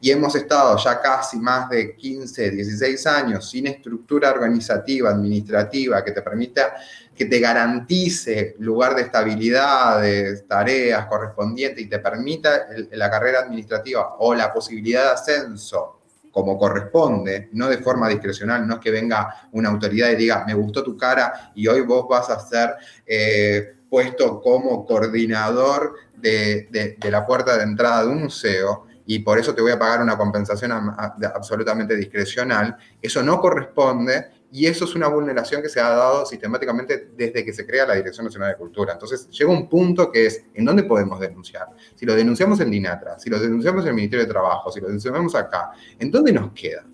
y hemos estado ya casi más de 15, 16 años sin estructura organizativa, administrativa, que te permita, que te garantice lugar de estabilidad, de tareas correspondientes y te permita la carrera administrativa o la posibilidad de ascenso como corresponde, no de forma discrecional, no es que venga una autoridad y diga, me gustó tu cara y hoy vos vas a ser eh, puesto como coordinador de- de la puerta de entrada de un museo y por eso te voy a pagar una compensación absolutamente discrecional. Eso no corresponde y eso es una vulneración que se ha dado sistemáticamente desde que se crea la Dirección Nacional de Cultura. Entonces llega un punto que es, ¿en dónde podemos denunciar? Si lo denunciamos en DINATRA, si lo denunciamos en el Ministerio de Trabajo, si lo denunciamos acá, ¿en dónde nos queda?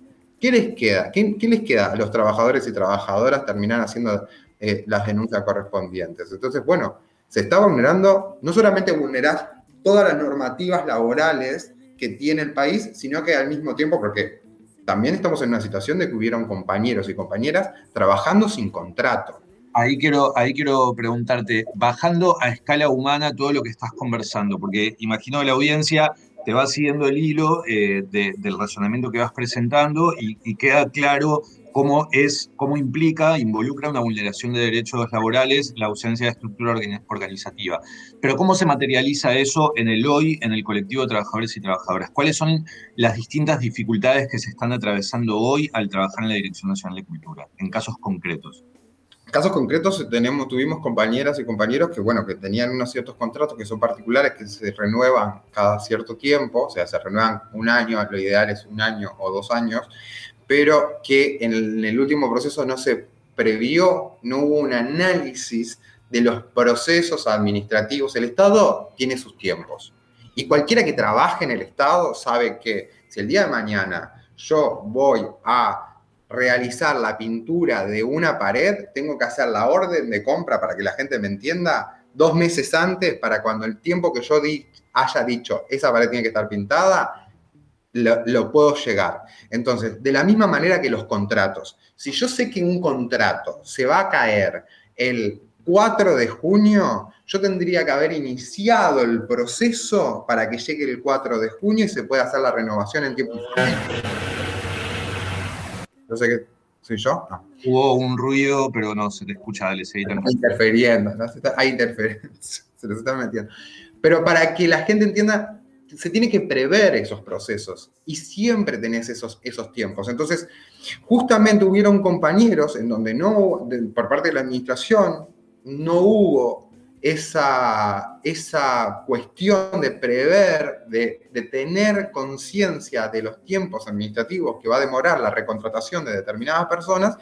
¿Qué les queda? ¿Qué, qué les queda a los trabajadores y trabajadoras terminar haciendo eh, las denuncias correspondientes? Entonces, bueno, se está vulnerando, no solamente vulnerar todas las normativas laborales que tiene el país, sino que al mismo tiempo, porque también estamos en una situación de que hubieron compañeros y compañeras trabajando sin contrato. Ahí quiero, ahí quiero preguntarte, bajando a escala humana todo lo que estás conversando, porque imagino la audiencia te va siguiendo el hilo eh, de- del razonamiento que vas presentando y, y queda claro cómo es, cómo implica, involucra una vulneración de derechos laborales la ausencia de estructura organi- organizativa. Pero ¿cómo se materializa eso en el hoy, en el colectivo de trabajadores y trabajadoras? ¿Cuáles son las distintas dificultades que se están atravesando hoy al trabajar en la Dirección Nacional de Cultura, en casos concretos? Casos concretos, tenemos, tuvimos compañeras y compañeros que, bueno, que tenían unos ciertos contratos que son particulares, que se renuevan cada cierto tiempo, o sea, se renuevan un año, lo ideal es un año o dos años, pero que en en el último proceso no se previó, no hubo un análisis de los procesos administrativos. El Estado tiene sus tiempos. Y cualquiera que trabaje en el Estado sabe que si el día de mañana yo voy a realizar la pintura de una pared, tengo que hacer la orden de compra para que la gente me entienda dos meses antes para cuando el tiempo que yo di, haya dicho esa pared tiene que estar pintada, lo, lo puedo llegar. Entonces, de la misma manera que los contratos, si yo sé que un contrato se va a caer el 4 de junio, yo tendría que haber iniciado el proceso para que llegue el 4 de junio y se pueda hacer la renovación en tiempo. No sé qué, ¿soy yo? No. Hubo un ruido, pero no se te escucha, dale, seguí Está interfiriendo, ¿no? Se está- hay interferencia, se los está metiendo. Pero para que la gente entienda, se tiene que prever esos procesos y siempre tenés esos, esos tiempos. Entonces, justamente hubieron compañeros en donde no, de- por parte de la administración, no hubo esa, esa cuestión de prever, de, tener conciencia de los tiempos administrativos que va a demorar la recontratación de determinadas personas.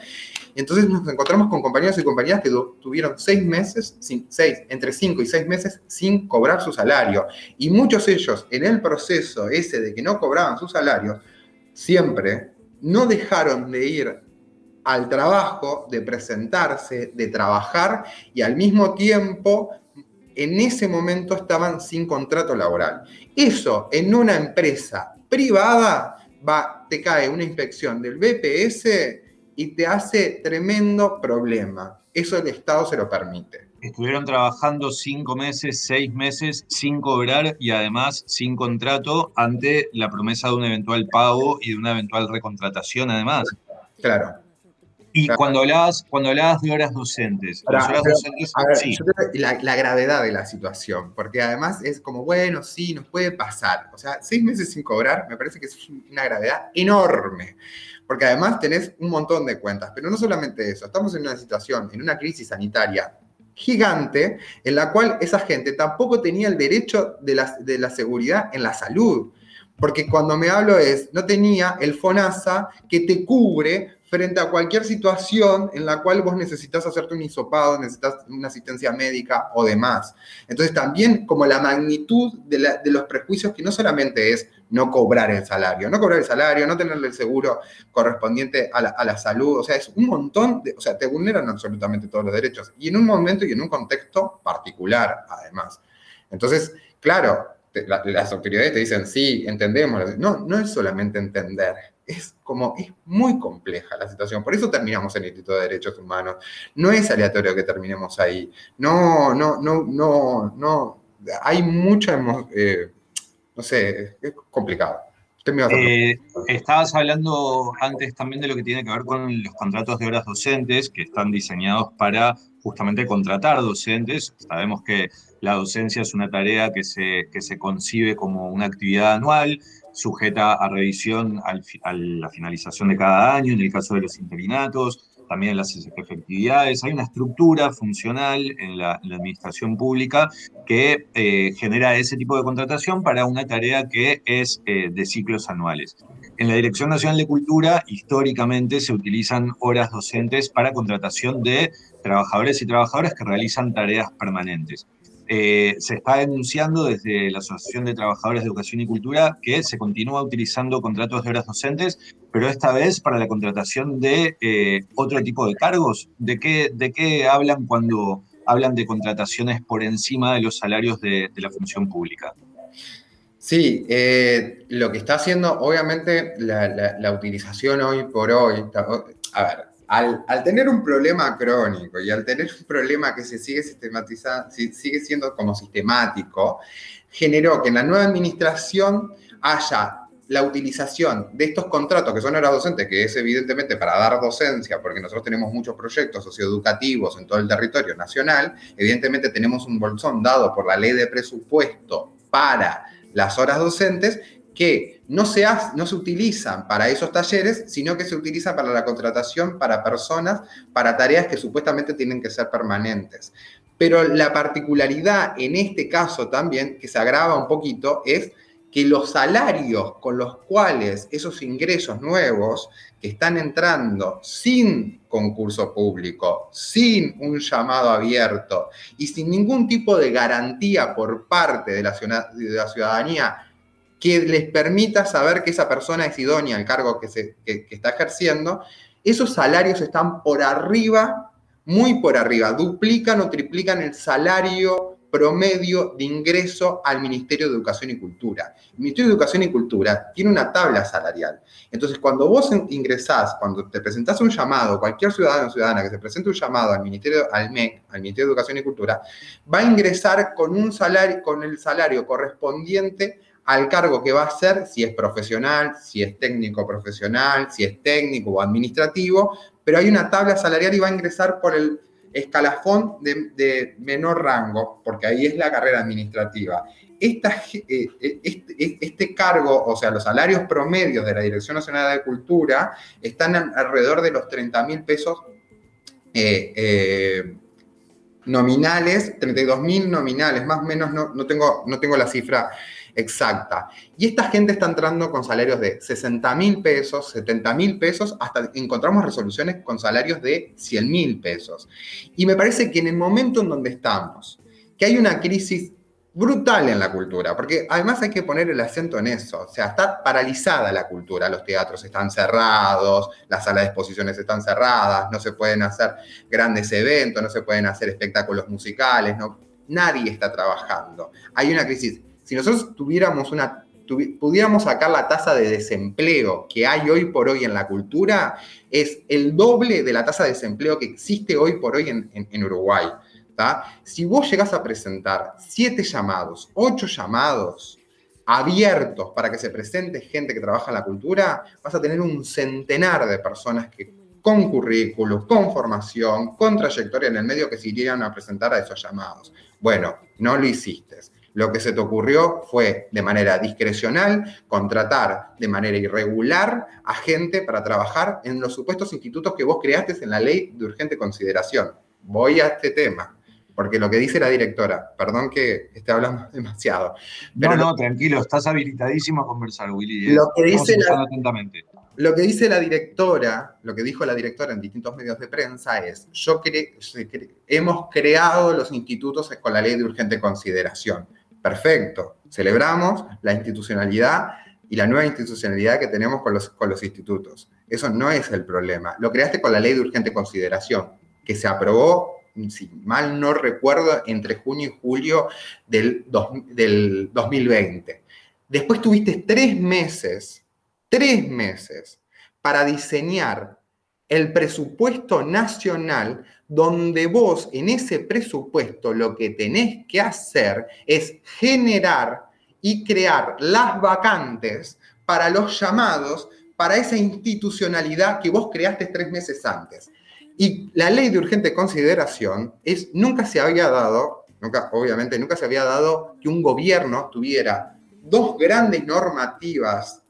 Entonces nos encontramos con compañeros y compañeras que tuvieron seis meses, seis, entre cinco y seis meses sin cobrar su salario. Y muchos de ellos, en el proceso ese de que no cobraban su salario, siempre no dejaron de ir al trabajo, de presentarse, de trabajar y al mismo tiempo en ese momento estaban sin contrato laboral. Eso en una empresa privada va, te cae una inspección del BPS y te hace tremendo problema. Eso el Estado se lo permite. Estuvieron trabajando cinco meses, seis meses sin cobrar y además sin contrato ante la promesa de un eventual pago y de una eventual recontratación además. Claro. Y Claro. cuando hablabas, cuando hablabas de horas docentes, Ahora, las horas pero, docentes, a ver, sí, yo creo que la, la gravedad de la situación, porque además es como, bueno, sí, nos puede pasar. O sea, seis meses sin cobrar me parece que es una gravedad enorme, porque además tenés un montón de cuentas, pero no solamente eso, estamos en una situación, en una crisis sanitaria gigante, en la cual esa gente tampoco tenía el derecho de la, de la seguridad en la salud. Porque cuando me hablo es, no tenía el FONASA que te cubre frente a cualquier situación en la cual vos necesitas hacerte un hisopado, necesitas una asistencia médica o demás. Entonces también como la magnitud de, los prejuicios que no solamente es no cobrar el salario, no cobrar el salario, no tenerle el seguro correspondiente a la, salud, o sea, es un montón, de, o sea, te vulneran absolutamente todos los derechos y en un momento y en un contexto particular además. Entonces, claro, las autoridades te dicen, sí, entendemos. No, no es solamente entender, es como, es muy compleja la situación. Por eso terminamos en el Instituto de Derechos Humanos. No es aleatorio que terminemos ahí. No, no, no, no, no. hay mucha, eh, no sé, es complicado. ¿Qué me ibas a Eh, estabas hablando antes también de lo que tiene que ver con los contratos de horas docentes que están diseñados para justamente contratar docentes. Sabemos que la docencia es una tarea que se, que se concibe como una actividad anual, sujeta a revisión al a la finalización de cada año, en el caso de los interinatos, también las efectividades. Hay una estructura funcional en la, en la administración pública que eh, genera ese tipo de contratación para una tarea que es eh, de ciclos anuales. En la Dirección Nacional de Cultura, históricamente se utilizan horas docentes para contratación de trabajadores y trabajadoras que realizan tareas permanentes. Eh, se está denunciando desde la Asociación de Trabajadores de Educación y Cultura que se continúa utilizando contratos de horas docentes, pero esta vez para la contratación de eh, otro tipo de cargos. ¿De qué, ¿De qué hablan cuando hablan de contrataciones por encima de los salarios de, la función pública? Sí, eh, lo que está haciendo, obviamente, la, la- utilización hoy por hoy, a ver, al, tener un problema crónico y al tener un problema que se sigue sistematizando, si- sigue siendo como sistemático, generó que en la nueva administración haya la utilización de estos contratos que son horas docentes, que es evidentemente para dar docencia, porque nosotros tenemos muchos proyectos socioeducativos en todo el territorio nacional, evidentemente tenemos un bolsón dado por la ley de presupuesto para las horas docentes que no se, no se utilizan para esos talleres, sino que se utilizan para la contratación para personas, para tareas que supuestamente tienen que ser permanentes. Pero la particularidad en este caso también, que se agrava un poquito, es que los salarios con los cuales esos ingresos nuevos que están entrando sin concurso público, sin un llamado abierto y sin ningún tipo de garantía por parte de la ciudadanía que les permita saber que esa persona es idónea al cargo que, se, que- está ejerciendo, esos salarios están por arriba, muy por arriba, duplican o triplican el salario promedio de ingreso al Ministerio de Educación y Cultura. El Ministerio de Educación y Cultura tiene una tabla salarial. Entonces, cuando vos ingresás, cuando te presentás un llamado, cualquier ciudadano o ciudadana que se presente un llamado al Ministerio, al MEC, al Ministerio de Educación y Cultura, va a ingresar con un salario, con el salario correspondiente al cargo que va a ser, si es profesional, si es técnico profesional, si es técnico o administrativo, pero hay una tabla salarial y va a ingresar por el escalafón de, menor rango, porque ahí es la carrera administrativa. Eh, eh, este, este cargo, o sea, los salarios promedios de la Dirección Nacional de Cultura están al- alrededor de los 30 mil pesos eh, nominales, 32 mil nominales, más o menos, no, no tengo, no tengo la cifra exacta. Y esta gente está entrando con salarios de 60 mil pesos, 70 mil pesos, hasta encontramos resoluciones con salarios de 100 mil pesos. Y me parece que en el momento en donde estamos, que hay una crisis brutal en la cultura, porque además hay que poner el acento en eso, o sea, está paralizada la cultura, los teatros están cerrados, las salas de exposiciones están cerradas, no se pueden hacer grandes eventos, no se pueden hacer espectáculos musicales, no, nadie está trabajando. Hay una crisis. Si nosotros tuviéramos una, pudiéramos sacar la tasa de desempleo que hay hoy por hoy en la cultura, es el doble de la tasa de desempleo que existe hoy por hoy en, Uruguay. Si vos llegás a presentar siete llamados, ocho llamados abiertos para que se presente gente que trabaja en la cultura, vas a tener un centenar de personas que con currículos, con formación, con trayectoria en el medio que se irían a presentar a esos llamados. Bueno, no lo hiciste. Lo que se te ocurrió fue, de manera discrecional, contratar de manera irregular a gente para trabajar en los supuestos institutos que vos creaste en la ley de urgente consideración. Voy a este tema, porque lo que dice la directora, perdón que esté hablando demasiado, No, pero no, tranquilo, estás habilitadísimo a conversar, Willy. ¿eh? Lo que dice la- atentamente. Lo que dice la directora, lo que dijo la directora en distintos medios de prensa es, yo cre- hemos creado los institutos con la ley de urgente consideración. Perfecto, celebramos la institucionalidad y la nueva institucionalidad que tenemos con los, con los institutos. Eso no es el problema. Lo creaste con la ley de urgente consideración, que se aprobó, si mal no recuerdo, entre junio y julio del, dos- del 2020. Después tuviste tres meses tres meses para diseñar el presupuesto nacional, donde vos en ese presupuesto lo que tenés que hacer es generar y crear las vacantes para los llamados, para esa institucionalidad que vos creaste tres meses antes. Y la ley de urgente consideración es, nunca se había dado, nunca, obviamente, nunca se había dado que un gobierno tuviera dos grandes normativas,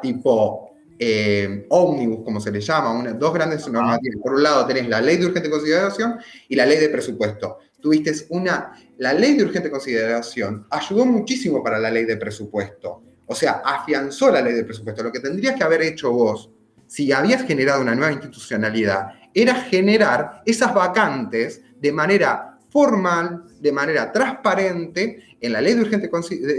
tipo eh, ómnibus, como se le llama, una- dos grandes normativas. Por un lado tenés la ley de urgente consideración y la ley de presupuesto. Tuviste una, la ley de urgente consideración ayudó muchísimo para la ley de presupuesto. O sea, afianzó la ley de presupuesto. Lo que tendrías que haber hecho vos, si habías generado una nueva institucionalidad, era generar esas vacantes de manera formal, de manera transparente, en la ley de urgente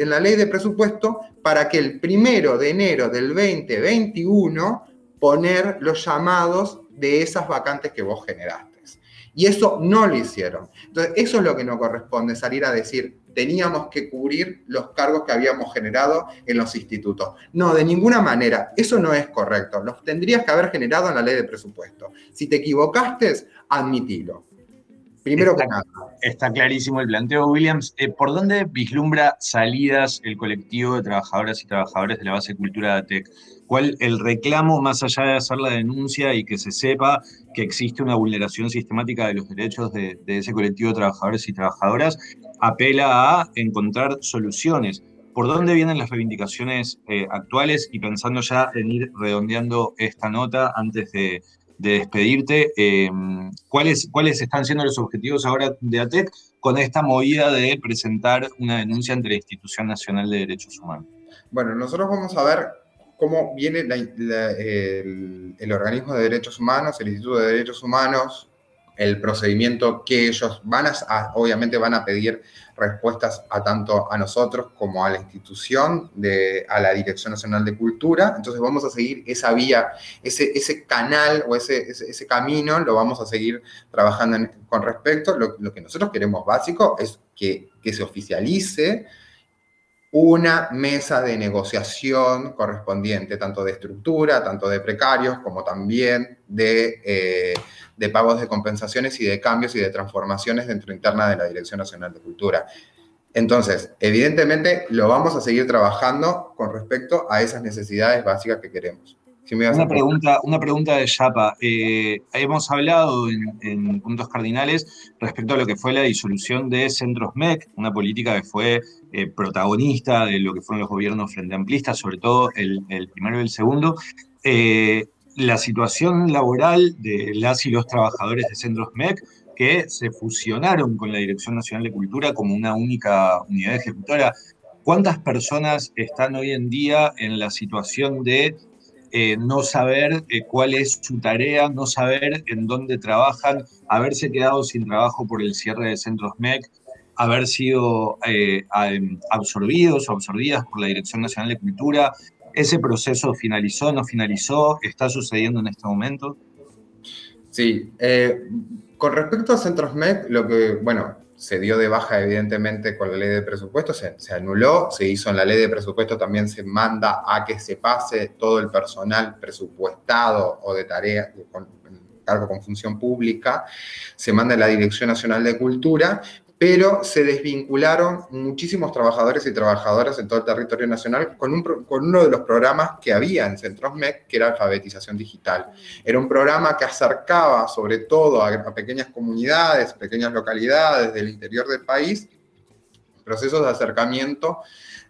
en la ley de presupuesto, para que el primero de enero del 2021 poner los llamados de esas vacantes que vos generaste. Y eso no lo hicieron. Entonces, eso es lo que no corresponde, salir a decir, teníamos que cubrir los cargos que habíamos generado en los institutos. No, de ninguna manera, eso no es correcto. Los tendrías que haber generado en la ley de presupuesto. Si te equivocaste, admitilo. Primero que nada. Está clarísimo el planteo, Williams. Eh, ¿Por dónde vislumbra salidas el colectivo de trabajadoras y trabajadores de la base cultura de ATEC? ¿Cuál el reclamo, más allá de hacer la denuncia y que se sepa que existe una vulneración sistemática de los derechos de, de ese colectivo de trabajadores y trabajadoras, apela a encontrar soluciones? ¿Por dónde vienen las reivindicaciones eh, actuales? Y pensando ya en ir redondeando esta nota antes de, de despedirte, eh, ¿cuáles, ¿cuáles están siendo los objetivos ahora de ATEC con esta movida de presentar una denuncia ante la Institución Nacional de Derechos Humanos? Bueno, nosotros vamos a ver cómo viene el, el organismo de derechos humanos, el Instituto de Derechos Humanos, el procedimiento que ellos van a, obviamente van a pedir respuestas a tanto a nosotros como a la institución, de, a la Dirección Nacional de Cultura. Entonces vamos a seguir esa vía, ese, ese canal o ese, ese, camino, lo vamos a seguir trabajando con respecto. Lo, lo que nosotros queremos básico es que, que se oficialice una mesa de negociación correspondiente, tanto de estructura, tanto de precarios, como también de, eh, de pagos de compensaciones y de cambios y de transformaciones dentro interna de la Dirección Nacional de Cultura. Entonces, evidentemente, lo vamos a seguir trabajando con respecto a esas necesidades básicas que queremos. Si me Una pregunta, una pregunta de Yapa. Eh, hemos hablado en, en puntos cardinales respecto a lo que fue la disolución de Centros MEC, una política que fue eh, protagonista de lo que fueron los gobiernos frente amplistas, sobre todo el, el primero y el segundo. Eh, la situación laboral de las y los trabajadores de Centros MEC que se fusionaron con la Dirección Nacional de Cultura como una única unidad ejecutora. ¿Cuántas personas están hoy en día en la situación de eh, no saber eh, cuál es su tarea, no saber en dónde trabajan, haberse quedado sin trabajo por el cierre de centros MEC, haber sido eh, absorbidos o absorbidas por la Dirección Nacional de Cultura. ¿Ese proceso finalizó, no finalizó? ¿Está sucediendo en este momento? Sí, con respecto a Centros MEC, lo que, bueno, se dio de baja evidentemente con la ley de presupuesto, se, se anuló, se hizo en la ley de presupuesto, también se manda a que se pase todo el personal presupuestado o de tarea, con cargo con función pública, se manda a la Dirección Nacional de Cultura, pero se desvincularon muchísimos trabajadores y trabajadoras en todo el territorio nacional con, un con uno de los programas que había en Centros MEC, que era alfabetización digital. Era un programa que acercaba sobre todo a, a pequeñas comunidades, pequeñas localidades del interior del país, procesos de acercamiento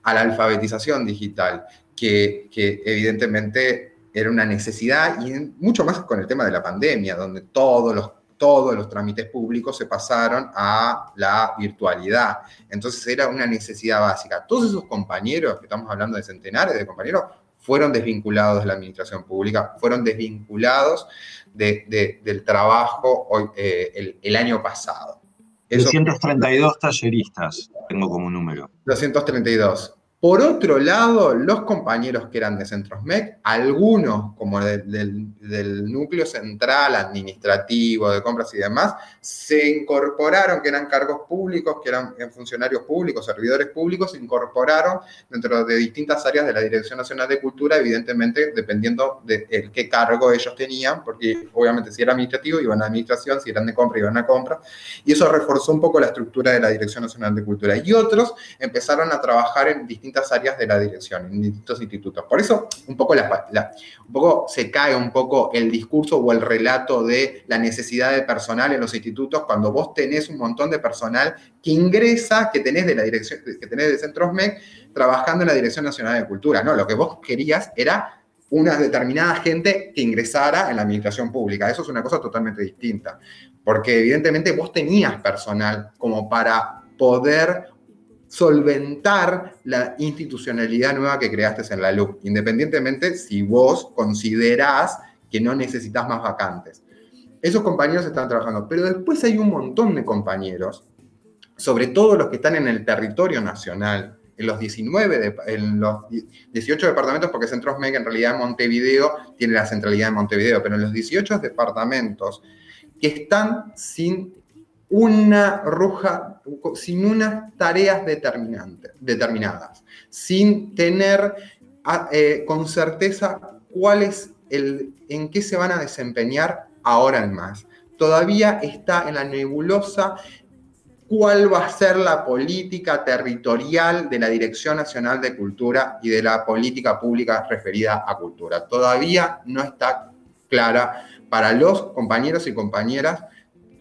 a la alfabetización digital, que, que evidentemente era una necesidad y mucho más con el tema de la pandemia, donde todos los todos los trámites públicos se pasaron a la virtualidad. Entonces era una necesidad básica. Todos esos compañeros, que estamos hablando de centenares de compañeros, fueron desvinculados de la administración pública, fueron desvinculados de- de- del trabajo hoy, eh, el, el año pasado. Eso- 232 talleristas tengo como número. 232. Por otro lado, los compañeros que eran de Centrosmec, algunos como de- del, núcleo central administrativo, de compras y demás, se incorporaron, que eran cargos públicos, que eran eh, funcionarios públicos, servidores públicos, se incorporaron dentro de distintas áreas de la Dirección Nacional de Cultura, evidentemente dependiendo de qué cargo ellos tenían, porque obviamente si era administrativo iban a administración, si eran de compra iban a compra, y eso reforzó un poco la estructura de la Dirección Nacional de Cultura. Y otros empezaron a trabajar en distintas áreas de la dirección, en distintos institutos. Por eso, un poco, la- se cae un poco el discurso o el relato de la necesidad de personal en los institutos cuando vos tenés un montón de personal que ingresa, que tenés de la dirección, que tenés de Centros MEC, trabajando en la Dirección Nacional de Cultura. No, lo que vos querías era una determinada gente que ingresara en la administración pública. Eso es una cosa totalmente distinta, porque evidentemente vos tenías personal como para poder solventar la institucionalidad nueva que creaste en la LUC, independientemente si vos considerás que no necesitas más vacantes. Esos compañeros están trabajando, pero después hay un montón de compañeros, sobre todo los que están en el territorio nacional, en los 19, de- en los 18 departamentos, porque Centros MEC en realidad Montevideo tiene la centralidad de Montevideo, pero en los 18 departamentos que están sin una roja, sin unas tareas determinantes, determinadas, sin tener ah, eh, con certeza cuál es el, en qué se van a desempeñar ahora en más. Todavía está en la nebulosa cuál va a ser la política territorial de la Dirección Nacional de Cultura y de la política pública referida a cultura. Todavía no está clara para los compañeros y compañeras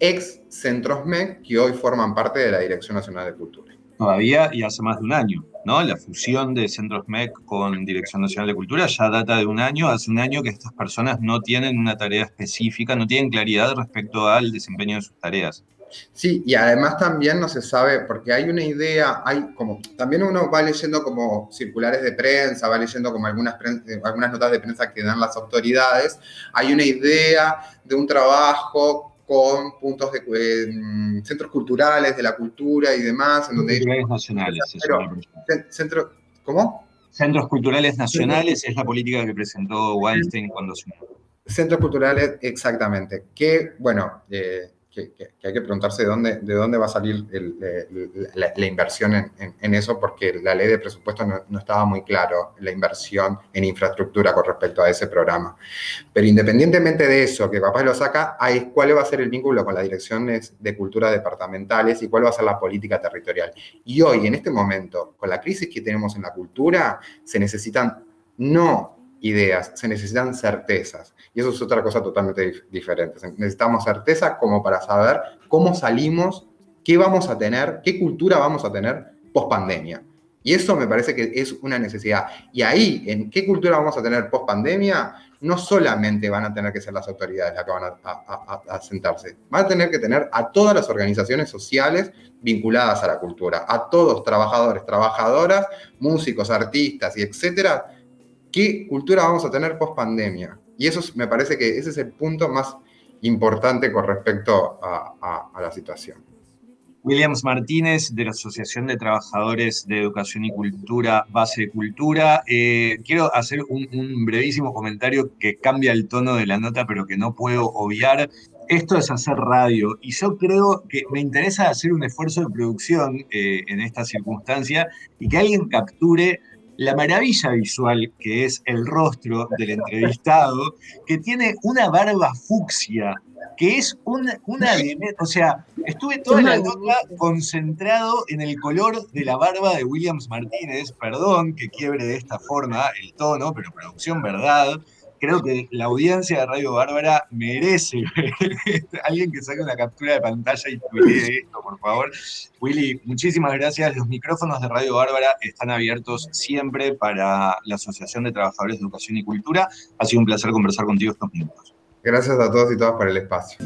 ex Centros MEC que hoy forman parte de la Dirección Nacional de Cultura. Todavía y hace más de un año, ¿no? La fusión de Centros MEC con Dirección Nacional de Cultura ya data de un año. Hace un año que estas personas no tienen una tarea específica, no tienen claridad respecto al desempeño de sus tareas. Sí, y además también no se sabe, porque hay una idea, hay como, también uno va leyendo como circulares de prensa, va leyendo como algunas, eh, algunas notas de prensa que dan las autoridades, hay una idea de un trabajo con puntos de eh, centros culturales, de la cultura y demás, en donde... Culturales nacionales, Pero, centro, ¿Cómo? Centros culturales nacionales es la política que presentó Weinstein cuando asumió. Centros culturales, exactamente. Que, bueno, eh, que, hay que preguntarse de dónde, de dónde va a salir la, inversión en, eso, porque la ley de presupuesto no, no estaba muy claro la inversión en infraestructura con respecto a ese programa. Pero independientemente de eso, que capaz lo saca, hay cuál va a ser el vínculo con las direcciones de cultura departamentales y cuál va a ser la política territorial. Y hoy, en este momento, con la crisis que tenemos en la cultura, se necesitan no ideas, se necesitan certezas. Y eso es otra cosa totalmente dif- diferente. Necesitamos certeza como para saber cómo salimos, qué vamos a tener, qué cultura vamos a tener post pandemia. Y eso me parece que es una necesidad. Y ahí, en qué cultura vamos a tener post pandemia, no solamente van a tener que ser las autoridades las que van a, a- a- a sentarse, van a tener que tener a todas las organizaciones sociales vinculadas a la cultura, a todos trabajadores, trabajadoras, músicos, artistas y etcétera, qué cultura vamos a tener post pandemia. Y eso es- me parece que ese es el punto más importante con respecto a, la situación. Williams Martínez, de la Asociación de Trabajadores de Educación y Cultura, Base de Cultura. Eh, quiero hacer un, un brevísimo comentario que cambia el tono de la nota, pero que no puedo obviar. Esto es hacer radio y yo creo que me interesa hacer un esfuerzo de producción eh, en esta circunstancia y que alguien capture la maravilla visual que es el rostro del entrevistado, que tiene una barba fucsia, que es una, una o sea, estuve toda la nota concentrado en el color de la barba de Williams Martínez, perdón que quiebre de esta forma el tono, pero producción verdad. Creo que la audiencia de Radio Bárbara merece alguien que saque una captura de pantalla y tuitee esto, por favor. Willy, muchísimas gracias. Los micrófonos de Radio Bárbara están abiertos siempre para la Asociación de Trabajadores de Educación y Cultura. Ha sido un placer conversar contigo estos minutos. Gracias a todos y todas por el espacio.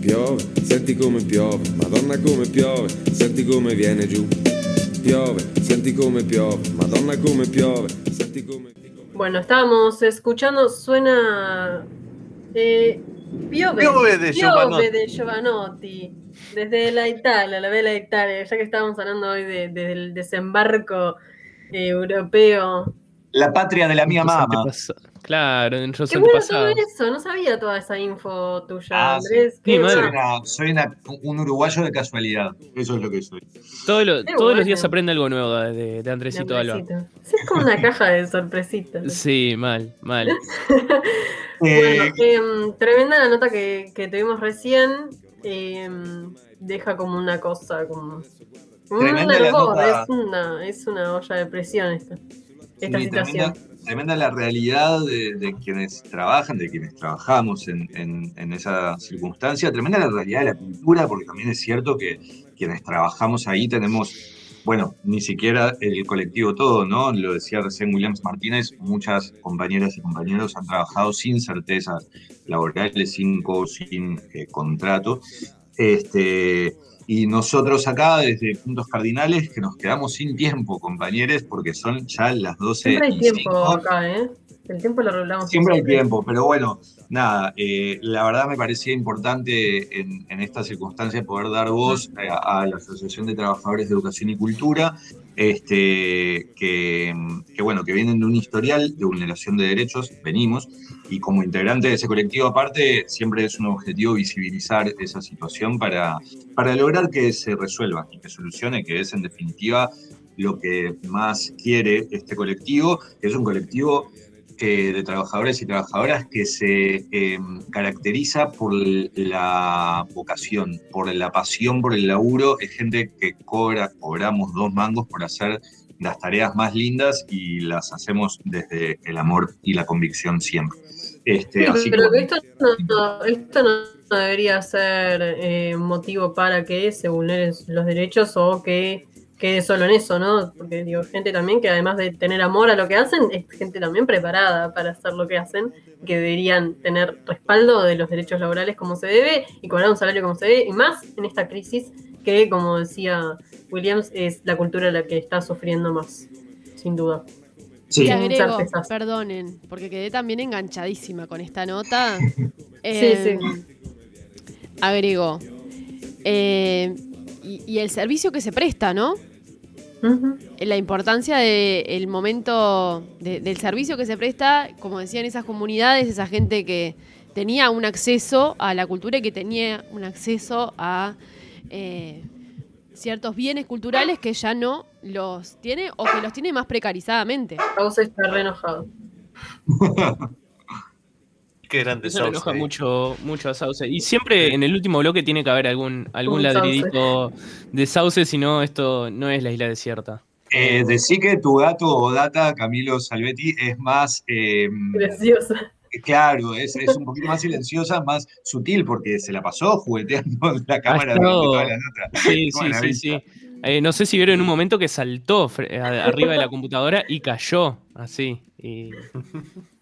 Piove, senti come piove, Madonna come piove, senti come viene giù. Piove, senti come piove, Madonna come piove, senti come... Bueno, estábamos escuchando, suena. Eh, Piove, Piove de Piove Giovanotti. de Giovanotti. Desde la Italia, la vela Italia, ya que estábamos hablando hoy de- del desembarco europeo. La patria de la mía mamá. Claro, en los Qué bueno todo eso, no sabía toda esa info tuya, Ah, sí. Andrés. Soy, bueno. una- soy una- un uruguayo de casualidad. Eso es lo que soy. Todo lo- Qué todos los bueno. días se aprende algo nuevo de, de- de Andresito Alba. Sí, es como una caja de sorpresitas. Sí, mal, mal. Bueno, Eh, em, tremenda la nota que, que tuvimos recién. em, deja como una cosa, como. un la nota. Es una, es una olla de presión esta, esta Sí, situación. Tremenda, la realidad de, quienes trabajan, de quienes trabajamos en, en- en esa circunstancia, tremenda la realidad de la cultura, porque también es cierto que quienes trabajamos ahí tenemos, bueno, ni siquiera el colectivo todo, ¿no? Lo decía recién Williams Martínez, muchas compañeras y compañeros han trabajado sin certezas laborales, sin, sin eh, contrato. Este, y nosotros acá, desde Puntos Cardinales, que nos quedamos sin tiempo, compañeros, porque son ya las 12 Siempre hay tiempo acá, ¿eh? El tiempo lo regulamos. Siempre hay tiempo, pero bueno, nada, eh, la verdad me parecía importante en, en esta circunstancia poder dar voz a, a la Asociación de Trabajadores de Educación y Cultura, este, que, bueno, que vienen de un historial de vulneración de derechos, venimos, y como integrante de ese colectivo aparte, siempre es un objetivo visibilizar esa situación para, para lograr que se resuelva y que solucione, que es en definitiva lo que más quiere este colectivo, que es un colectivo eh, de trabajadores y trabajadoras que se eh, caracteriza por la vocación, por la pasión por el laburo. Es gente que cobra, cobramos dos mangos por hacer las tareas más lindas y las hacemos desde el amor y la convicción siempre. Este, Sí, así pero que- que esto no, esto no debería ser eh, motivo para que se vulneren los derechos o que quede solo en eso, ¿no? Porque digo, gente también que además de tener amor a lo que hacen, es gente también preparada para hacer lo que hacen, que deberían tener respaldo de los derechos laborales como se debe y cobrar un salario como se debe, y más en esta crisis que, como decía Williams, es la cultura la que está sufriendo más, sin duda. Y Sin agrego, perdonen, porque quedé también enganchadísima con esta nota. Sí, sí. Agrego. eh, y, y el servicio que se presta, ¿no? La importancia del momento de- del servicio que se presta, como decían esas comunidades, esa gente que tenía un acceso a la cultura y que tenía un acceso a eh, ciertos bienes culturales que ya no los tiene o que los tiene más precarizadamente. Está re enojado. Qué grande Eso Sauce, enoja mucho, mucho a Sauce. Y siempre en el último bloque tiene que haber algún, algún Un ladridito de Sauce, si no, esto no es la isla desierta. Eh, decí que tu gato o data, Camilo Salvetti, es más. eh, Preciosa. Claro, es, es un poquito más silenciosa, más sutil, porque se la pasó jugueteando en la cámara toda la nota. Sí, Qué sí, buena sí, vista. sí. Eh, no sé si vieron en un momento que saltó arriba de la computadora y cayó así. Y...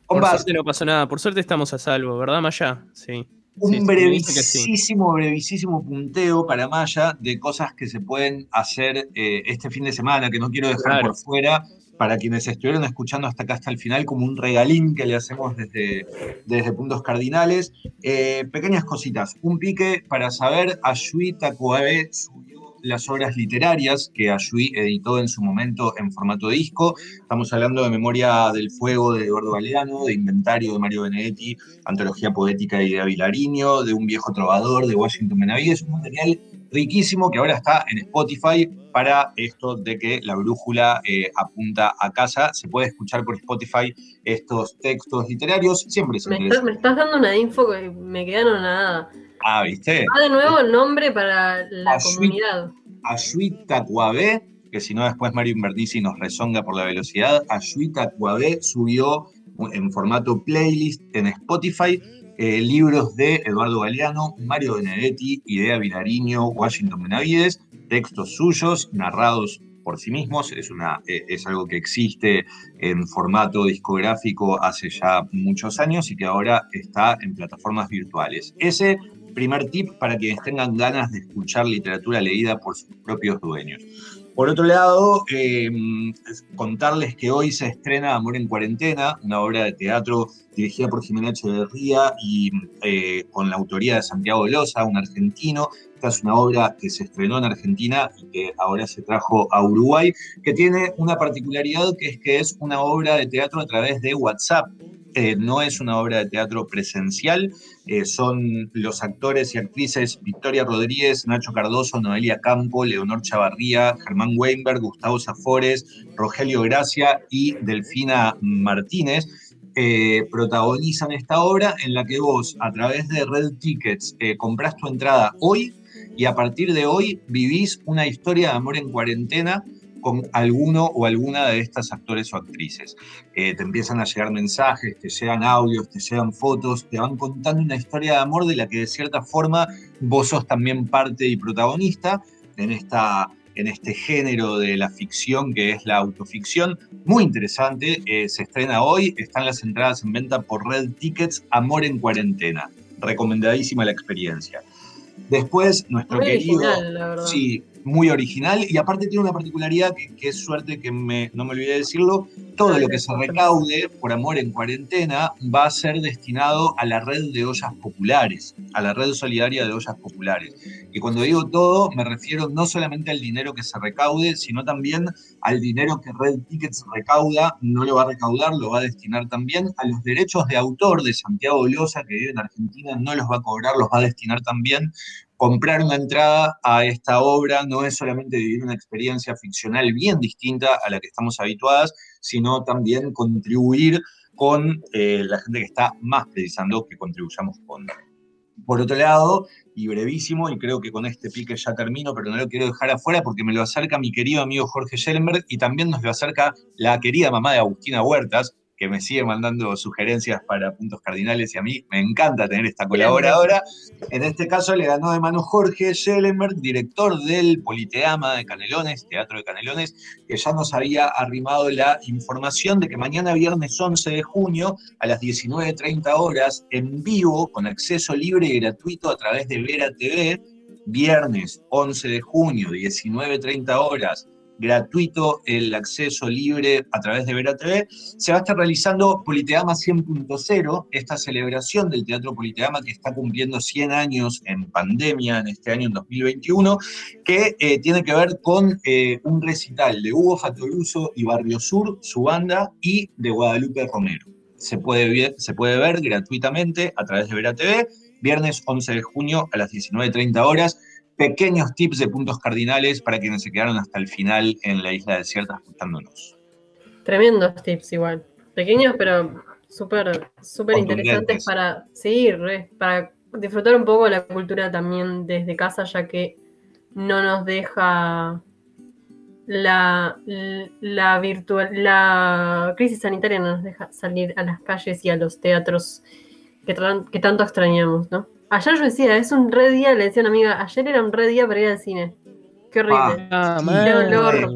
Por Bombas. suerte no pasó nada. Por suerte estamos a salvo, ¿verdad, Maya? Sí. Un Sí, brevísimo, brevísimo punteo para Maya de cosas que se pueden hacer eh, este fin de semana, que no quiero dejar Claro. por fuera, para quienes estuvieron escuchando hasta acá, hasta el final, como un regalín que le hacemos desde, desde Puntos Cardinales. Eh, pequeñas cositas. Un pique para saber, Ayui Takuabe subió las obras literarias que Ayui editó en su momento en formato disco. Estamos hablando de Memoria del Fuego de Eduardo Galeano, de Inventario de Mario Benedetti, Antología Poética y de Avilariño, de Un Viejo Trovador de Washington Benavides, un material riquísimo que ahora está en Spotify para esto de que la brújula eh, apunta a casa. Se puede escuchar por Spotify estos textos literarios, siempre se Me estás, me estás dando una info que me quedaron nada. Ah, ¿viste? Ah, de nuevo el nombre para la Ayui. comunidad. Ayui Tacuabé, que si no después Mario Invertisi nos rezonga por la velocidad, Ayui Tacuabé subió en formato playlist en Spotify eh, libros de Eduardo Galeano, Mario Benedetti, Idea Vilariño, Washington Benavides, textos suyos narrados por sí mismos, es, una, eh, es algo que existe en formato discográfico hace ya muchos años y que ahora está en plataformas virtuales. Ese primer tip para quienes tengan ganas de escuchar literatura leída por sus propios dueños. Por otro lado, eh, contarles que hoy se estrena Amor en Cuarentena, una obra de teatro dirigida por Jimena Echeverría y eh, con la autoría de Santiago Loza, un argentino. Esta es una obra que se estrenó en Argentina y que ahora se trajo a Uruguay, que tiene una particularidad que es que es una obra de teatro a través de WhatsApp. Eh, no es una obra de teatro presencial, eh, son los actores y actrices Victoria Rodríguez, Nacho Cardoso, Noelia Campo, Leonor Chavarría, Germán Weinberg, Gustavo Zafores, Rogelio Gracia y Delfina Martínez. eh, protagonizan esta obra en la que vos a través de Red Tickets comprás tu entrada hoy y a partir de hoy vivís una historia de amor en cuarentena con alguno o alguna de estas actores o actrices. Eh, te empiezan a llegar mensajes, te llegan audios, te llegan fotos, te van contando una historia de amor de la que de cierta forma vos sos también parte y protagonista en, esta, en este género de la ficción que es la autoficción. Muy interesante, eh, se estrena hoy, están las entradas en venta por Red Tickets, Amor en Cuarentena. Recomendadísima la experiencia. Después, nuestro Muy querido... original, la verdad. Sí, muy original y aparte tiene una particularidad que, es suerte que me- no me olvidé de decirlo, todo lo que se recaude por amor en cuarentena va a ser destinado a la red de ollas populares, a la red solidaria de ollas populares. Y cuando digo todo, me refiero no solamente al dinero que se recaude, sino también al dinero que Red Tickets recauda, no lo va a recaudar, lo va a destinar también a los derechos de autor de Santiago Loza, que vive en Argentina, no los va a cobrar, los va a destinar también comprar una entrada a esta obra no es solamente vivir una experiencia ficcional bien distinta a la que estamos habituadas, sino también contribuir con eh, la gente que está más precisando que contribuyamos con. Por otro lado, y brevísimo, y creo que con este pique ya termino, pero no lo quiero dejar afuera porque me lo acerca mi querido amigo Jorge Schellenberg y también nos lo acerca la querida mamá de Agustina Huertas, que me sigue mandando sugerencias para puntos cardinales y a mí me encanta tener esta colaboradora. En este caso le ganó de mano Jorge Schellenberg, director del Politeama de Canelones, Teatro de Canelones, que ya nos había arrimado la información de que mañana viernes 11 de junio a las 19.30 horas en vivo, con acceso libre y gratuito a través de Vera TV, viernes 11 de junio, 19.30 horas, gratuito el acceso libre a través de Vera TV, se va a estar realizando Politeama 100.0, esta celebración del Teatro Politeama que está cumpliendo 100 años en pandemia, en este año, en 2021, que eh, tiene que ver con eh, un recital de Hugo Fatoruso y Barrio Sur, su banda, y de Guadalupe Romero. Se puede, ver, gratuitamente a través de Vera TV, viernes 11 de junio a las 19.30 horas pequeños tips de puntos cardinales para quienes se quedaron hasta el final en la isla desierta escuchándonos. Tremendos tips igual. Pequeños, pero súper súper interesantes para, sí, re, para disfrutar un poco la cultura también desde casa, ya que no nos deja la, la virtual, la crisis sanitaria no nos deja salir a las calles y a los teatros que tanto extrañamos, ¿no? Ayer yo decía, es un re día, le decía a una amiga, ayer era un re día para ir al cine. Qué horrible. Ah, Qué mal. olor.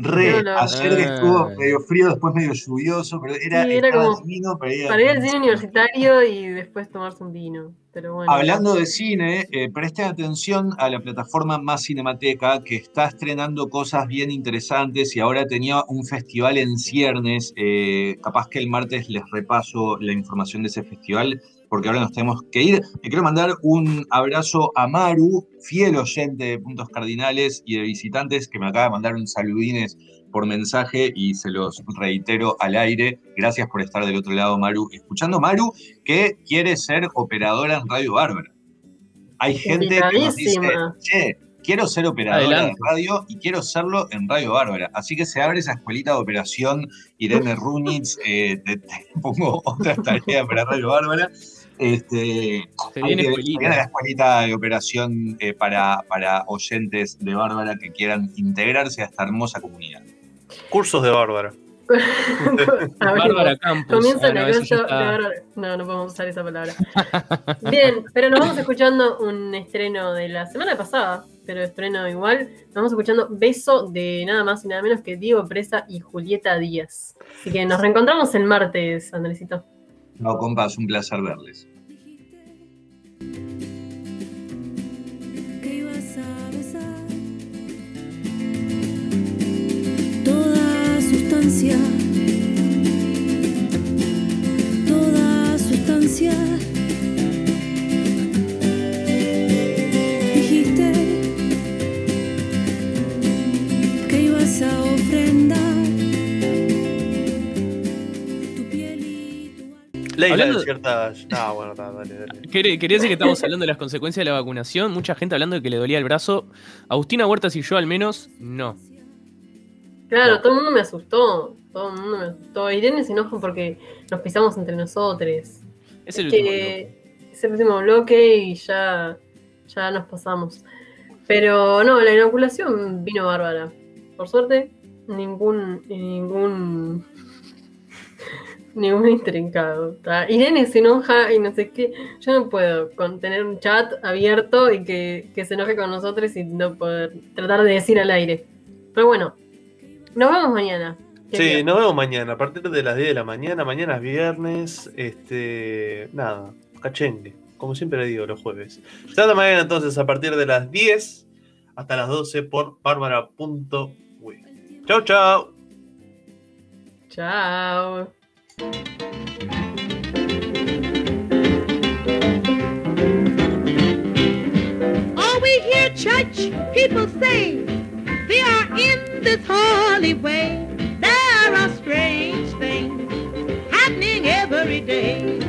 Re, ayer que estuvo medio frío, después medio lluvioso, pero era, Sí, era estaba como divino para ir a- Para ir al cine universitario y después tomarse un vino. Pero bueno. Hablando de cine, eh, presten atención a la plataforma Más Cinemateca, que está estrenando cosas bien interesantes y ahora tenía un festival en ciernes. eh, capaz que el martes les repaso la información de ese festival, porque ahora nos tenemos que ir. Le quiero mandar un abrazo a Maru, fiel oyente de Puntos Cardinales y de visitantes, que me acaba de mandar un saludines por mensaje y se los reitero al aire. Gracias por estar del otro lado, Maru. Escuchando Maru, que quiere ser operadora en Radio Bárbara. Hay gente que nos dice, che, quiero ser operadora Adelante. de radio y quiero serlo en Radio Bárbara. Así que se abre esa escuelita de operación, Irene Runitz, eh, te, te pongo otra tarea para Radio Bárbara. Este, Se viene que- escuelita. la escuelita de operación eh, para, para oyentes de Bárbara que quieran integrarse a esta hermosa comunidad. Cursos de Bárbara. Bárbara Campos. Comienza Ah, el no, eso ya negocio de. Bárbara. No, no podemos usar esa palabra. Bien, pero nos vamos escuchando un estreno de la semana pasada, pero estreno igual. Nos vamos escuchando Beso de nada más y nada menos que Diego Presa y Julieta Díaz. Así que nos reencontramos el martes, Andresito. No, compas, un placer verles. Sustancia, toda sustancia. Dijiste que ibas a ofrendar tu piel y tu Leila Hablando- de ciertas. No, bueno, está, dale, dale. Quería quería decir que estamos hablando de las consecuencias de la vacunación. Mucha gente hablando de que le dolía el brazo. Agustina Huertas y yo, al menos, no. Claro, No. todo el mundo me asustó. Todo el mundo me asustó. Irene se enoja porque nos pisamos entre nosotros. Es el Es último. que es el último bloque y ya, ya nos pasamos. Pero no, la inoculación vino bárbara. Por suerte, ningún, ningún, ningún intrincado. ¿tá? Irene se enoja y no sé qué. Yo no puedo con tener un chat abierto y que, que se enoje con nosotros y no poder tratar de decir al aire. Pero bueno, nos vemos mañana. Sí, nos vemos mañana, a partir de las 10 de la mañana. Mañana es viernes. Este. Nada, cachengue. Como siempre digo, los jueves. Hasta mañana entonces, a partir de las 10 hasta las 12 por bárbara.wi. Chau, chau. Chao. All we hear church people say, We are in this holy way. There are strange things happening every day.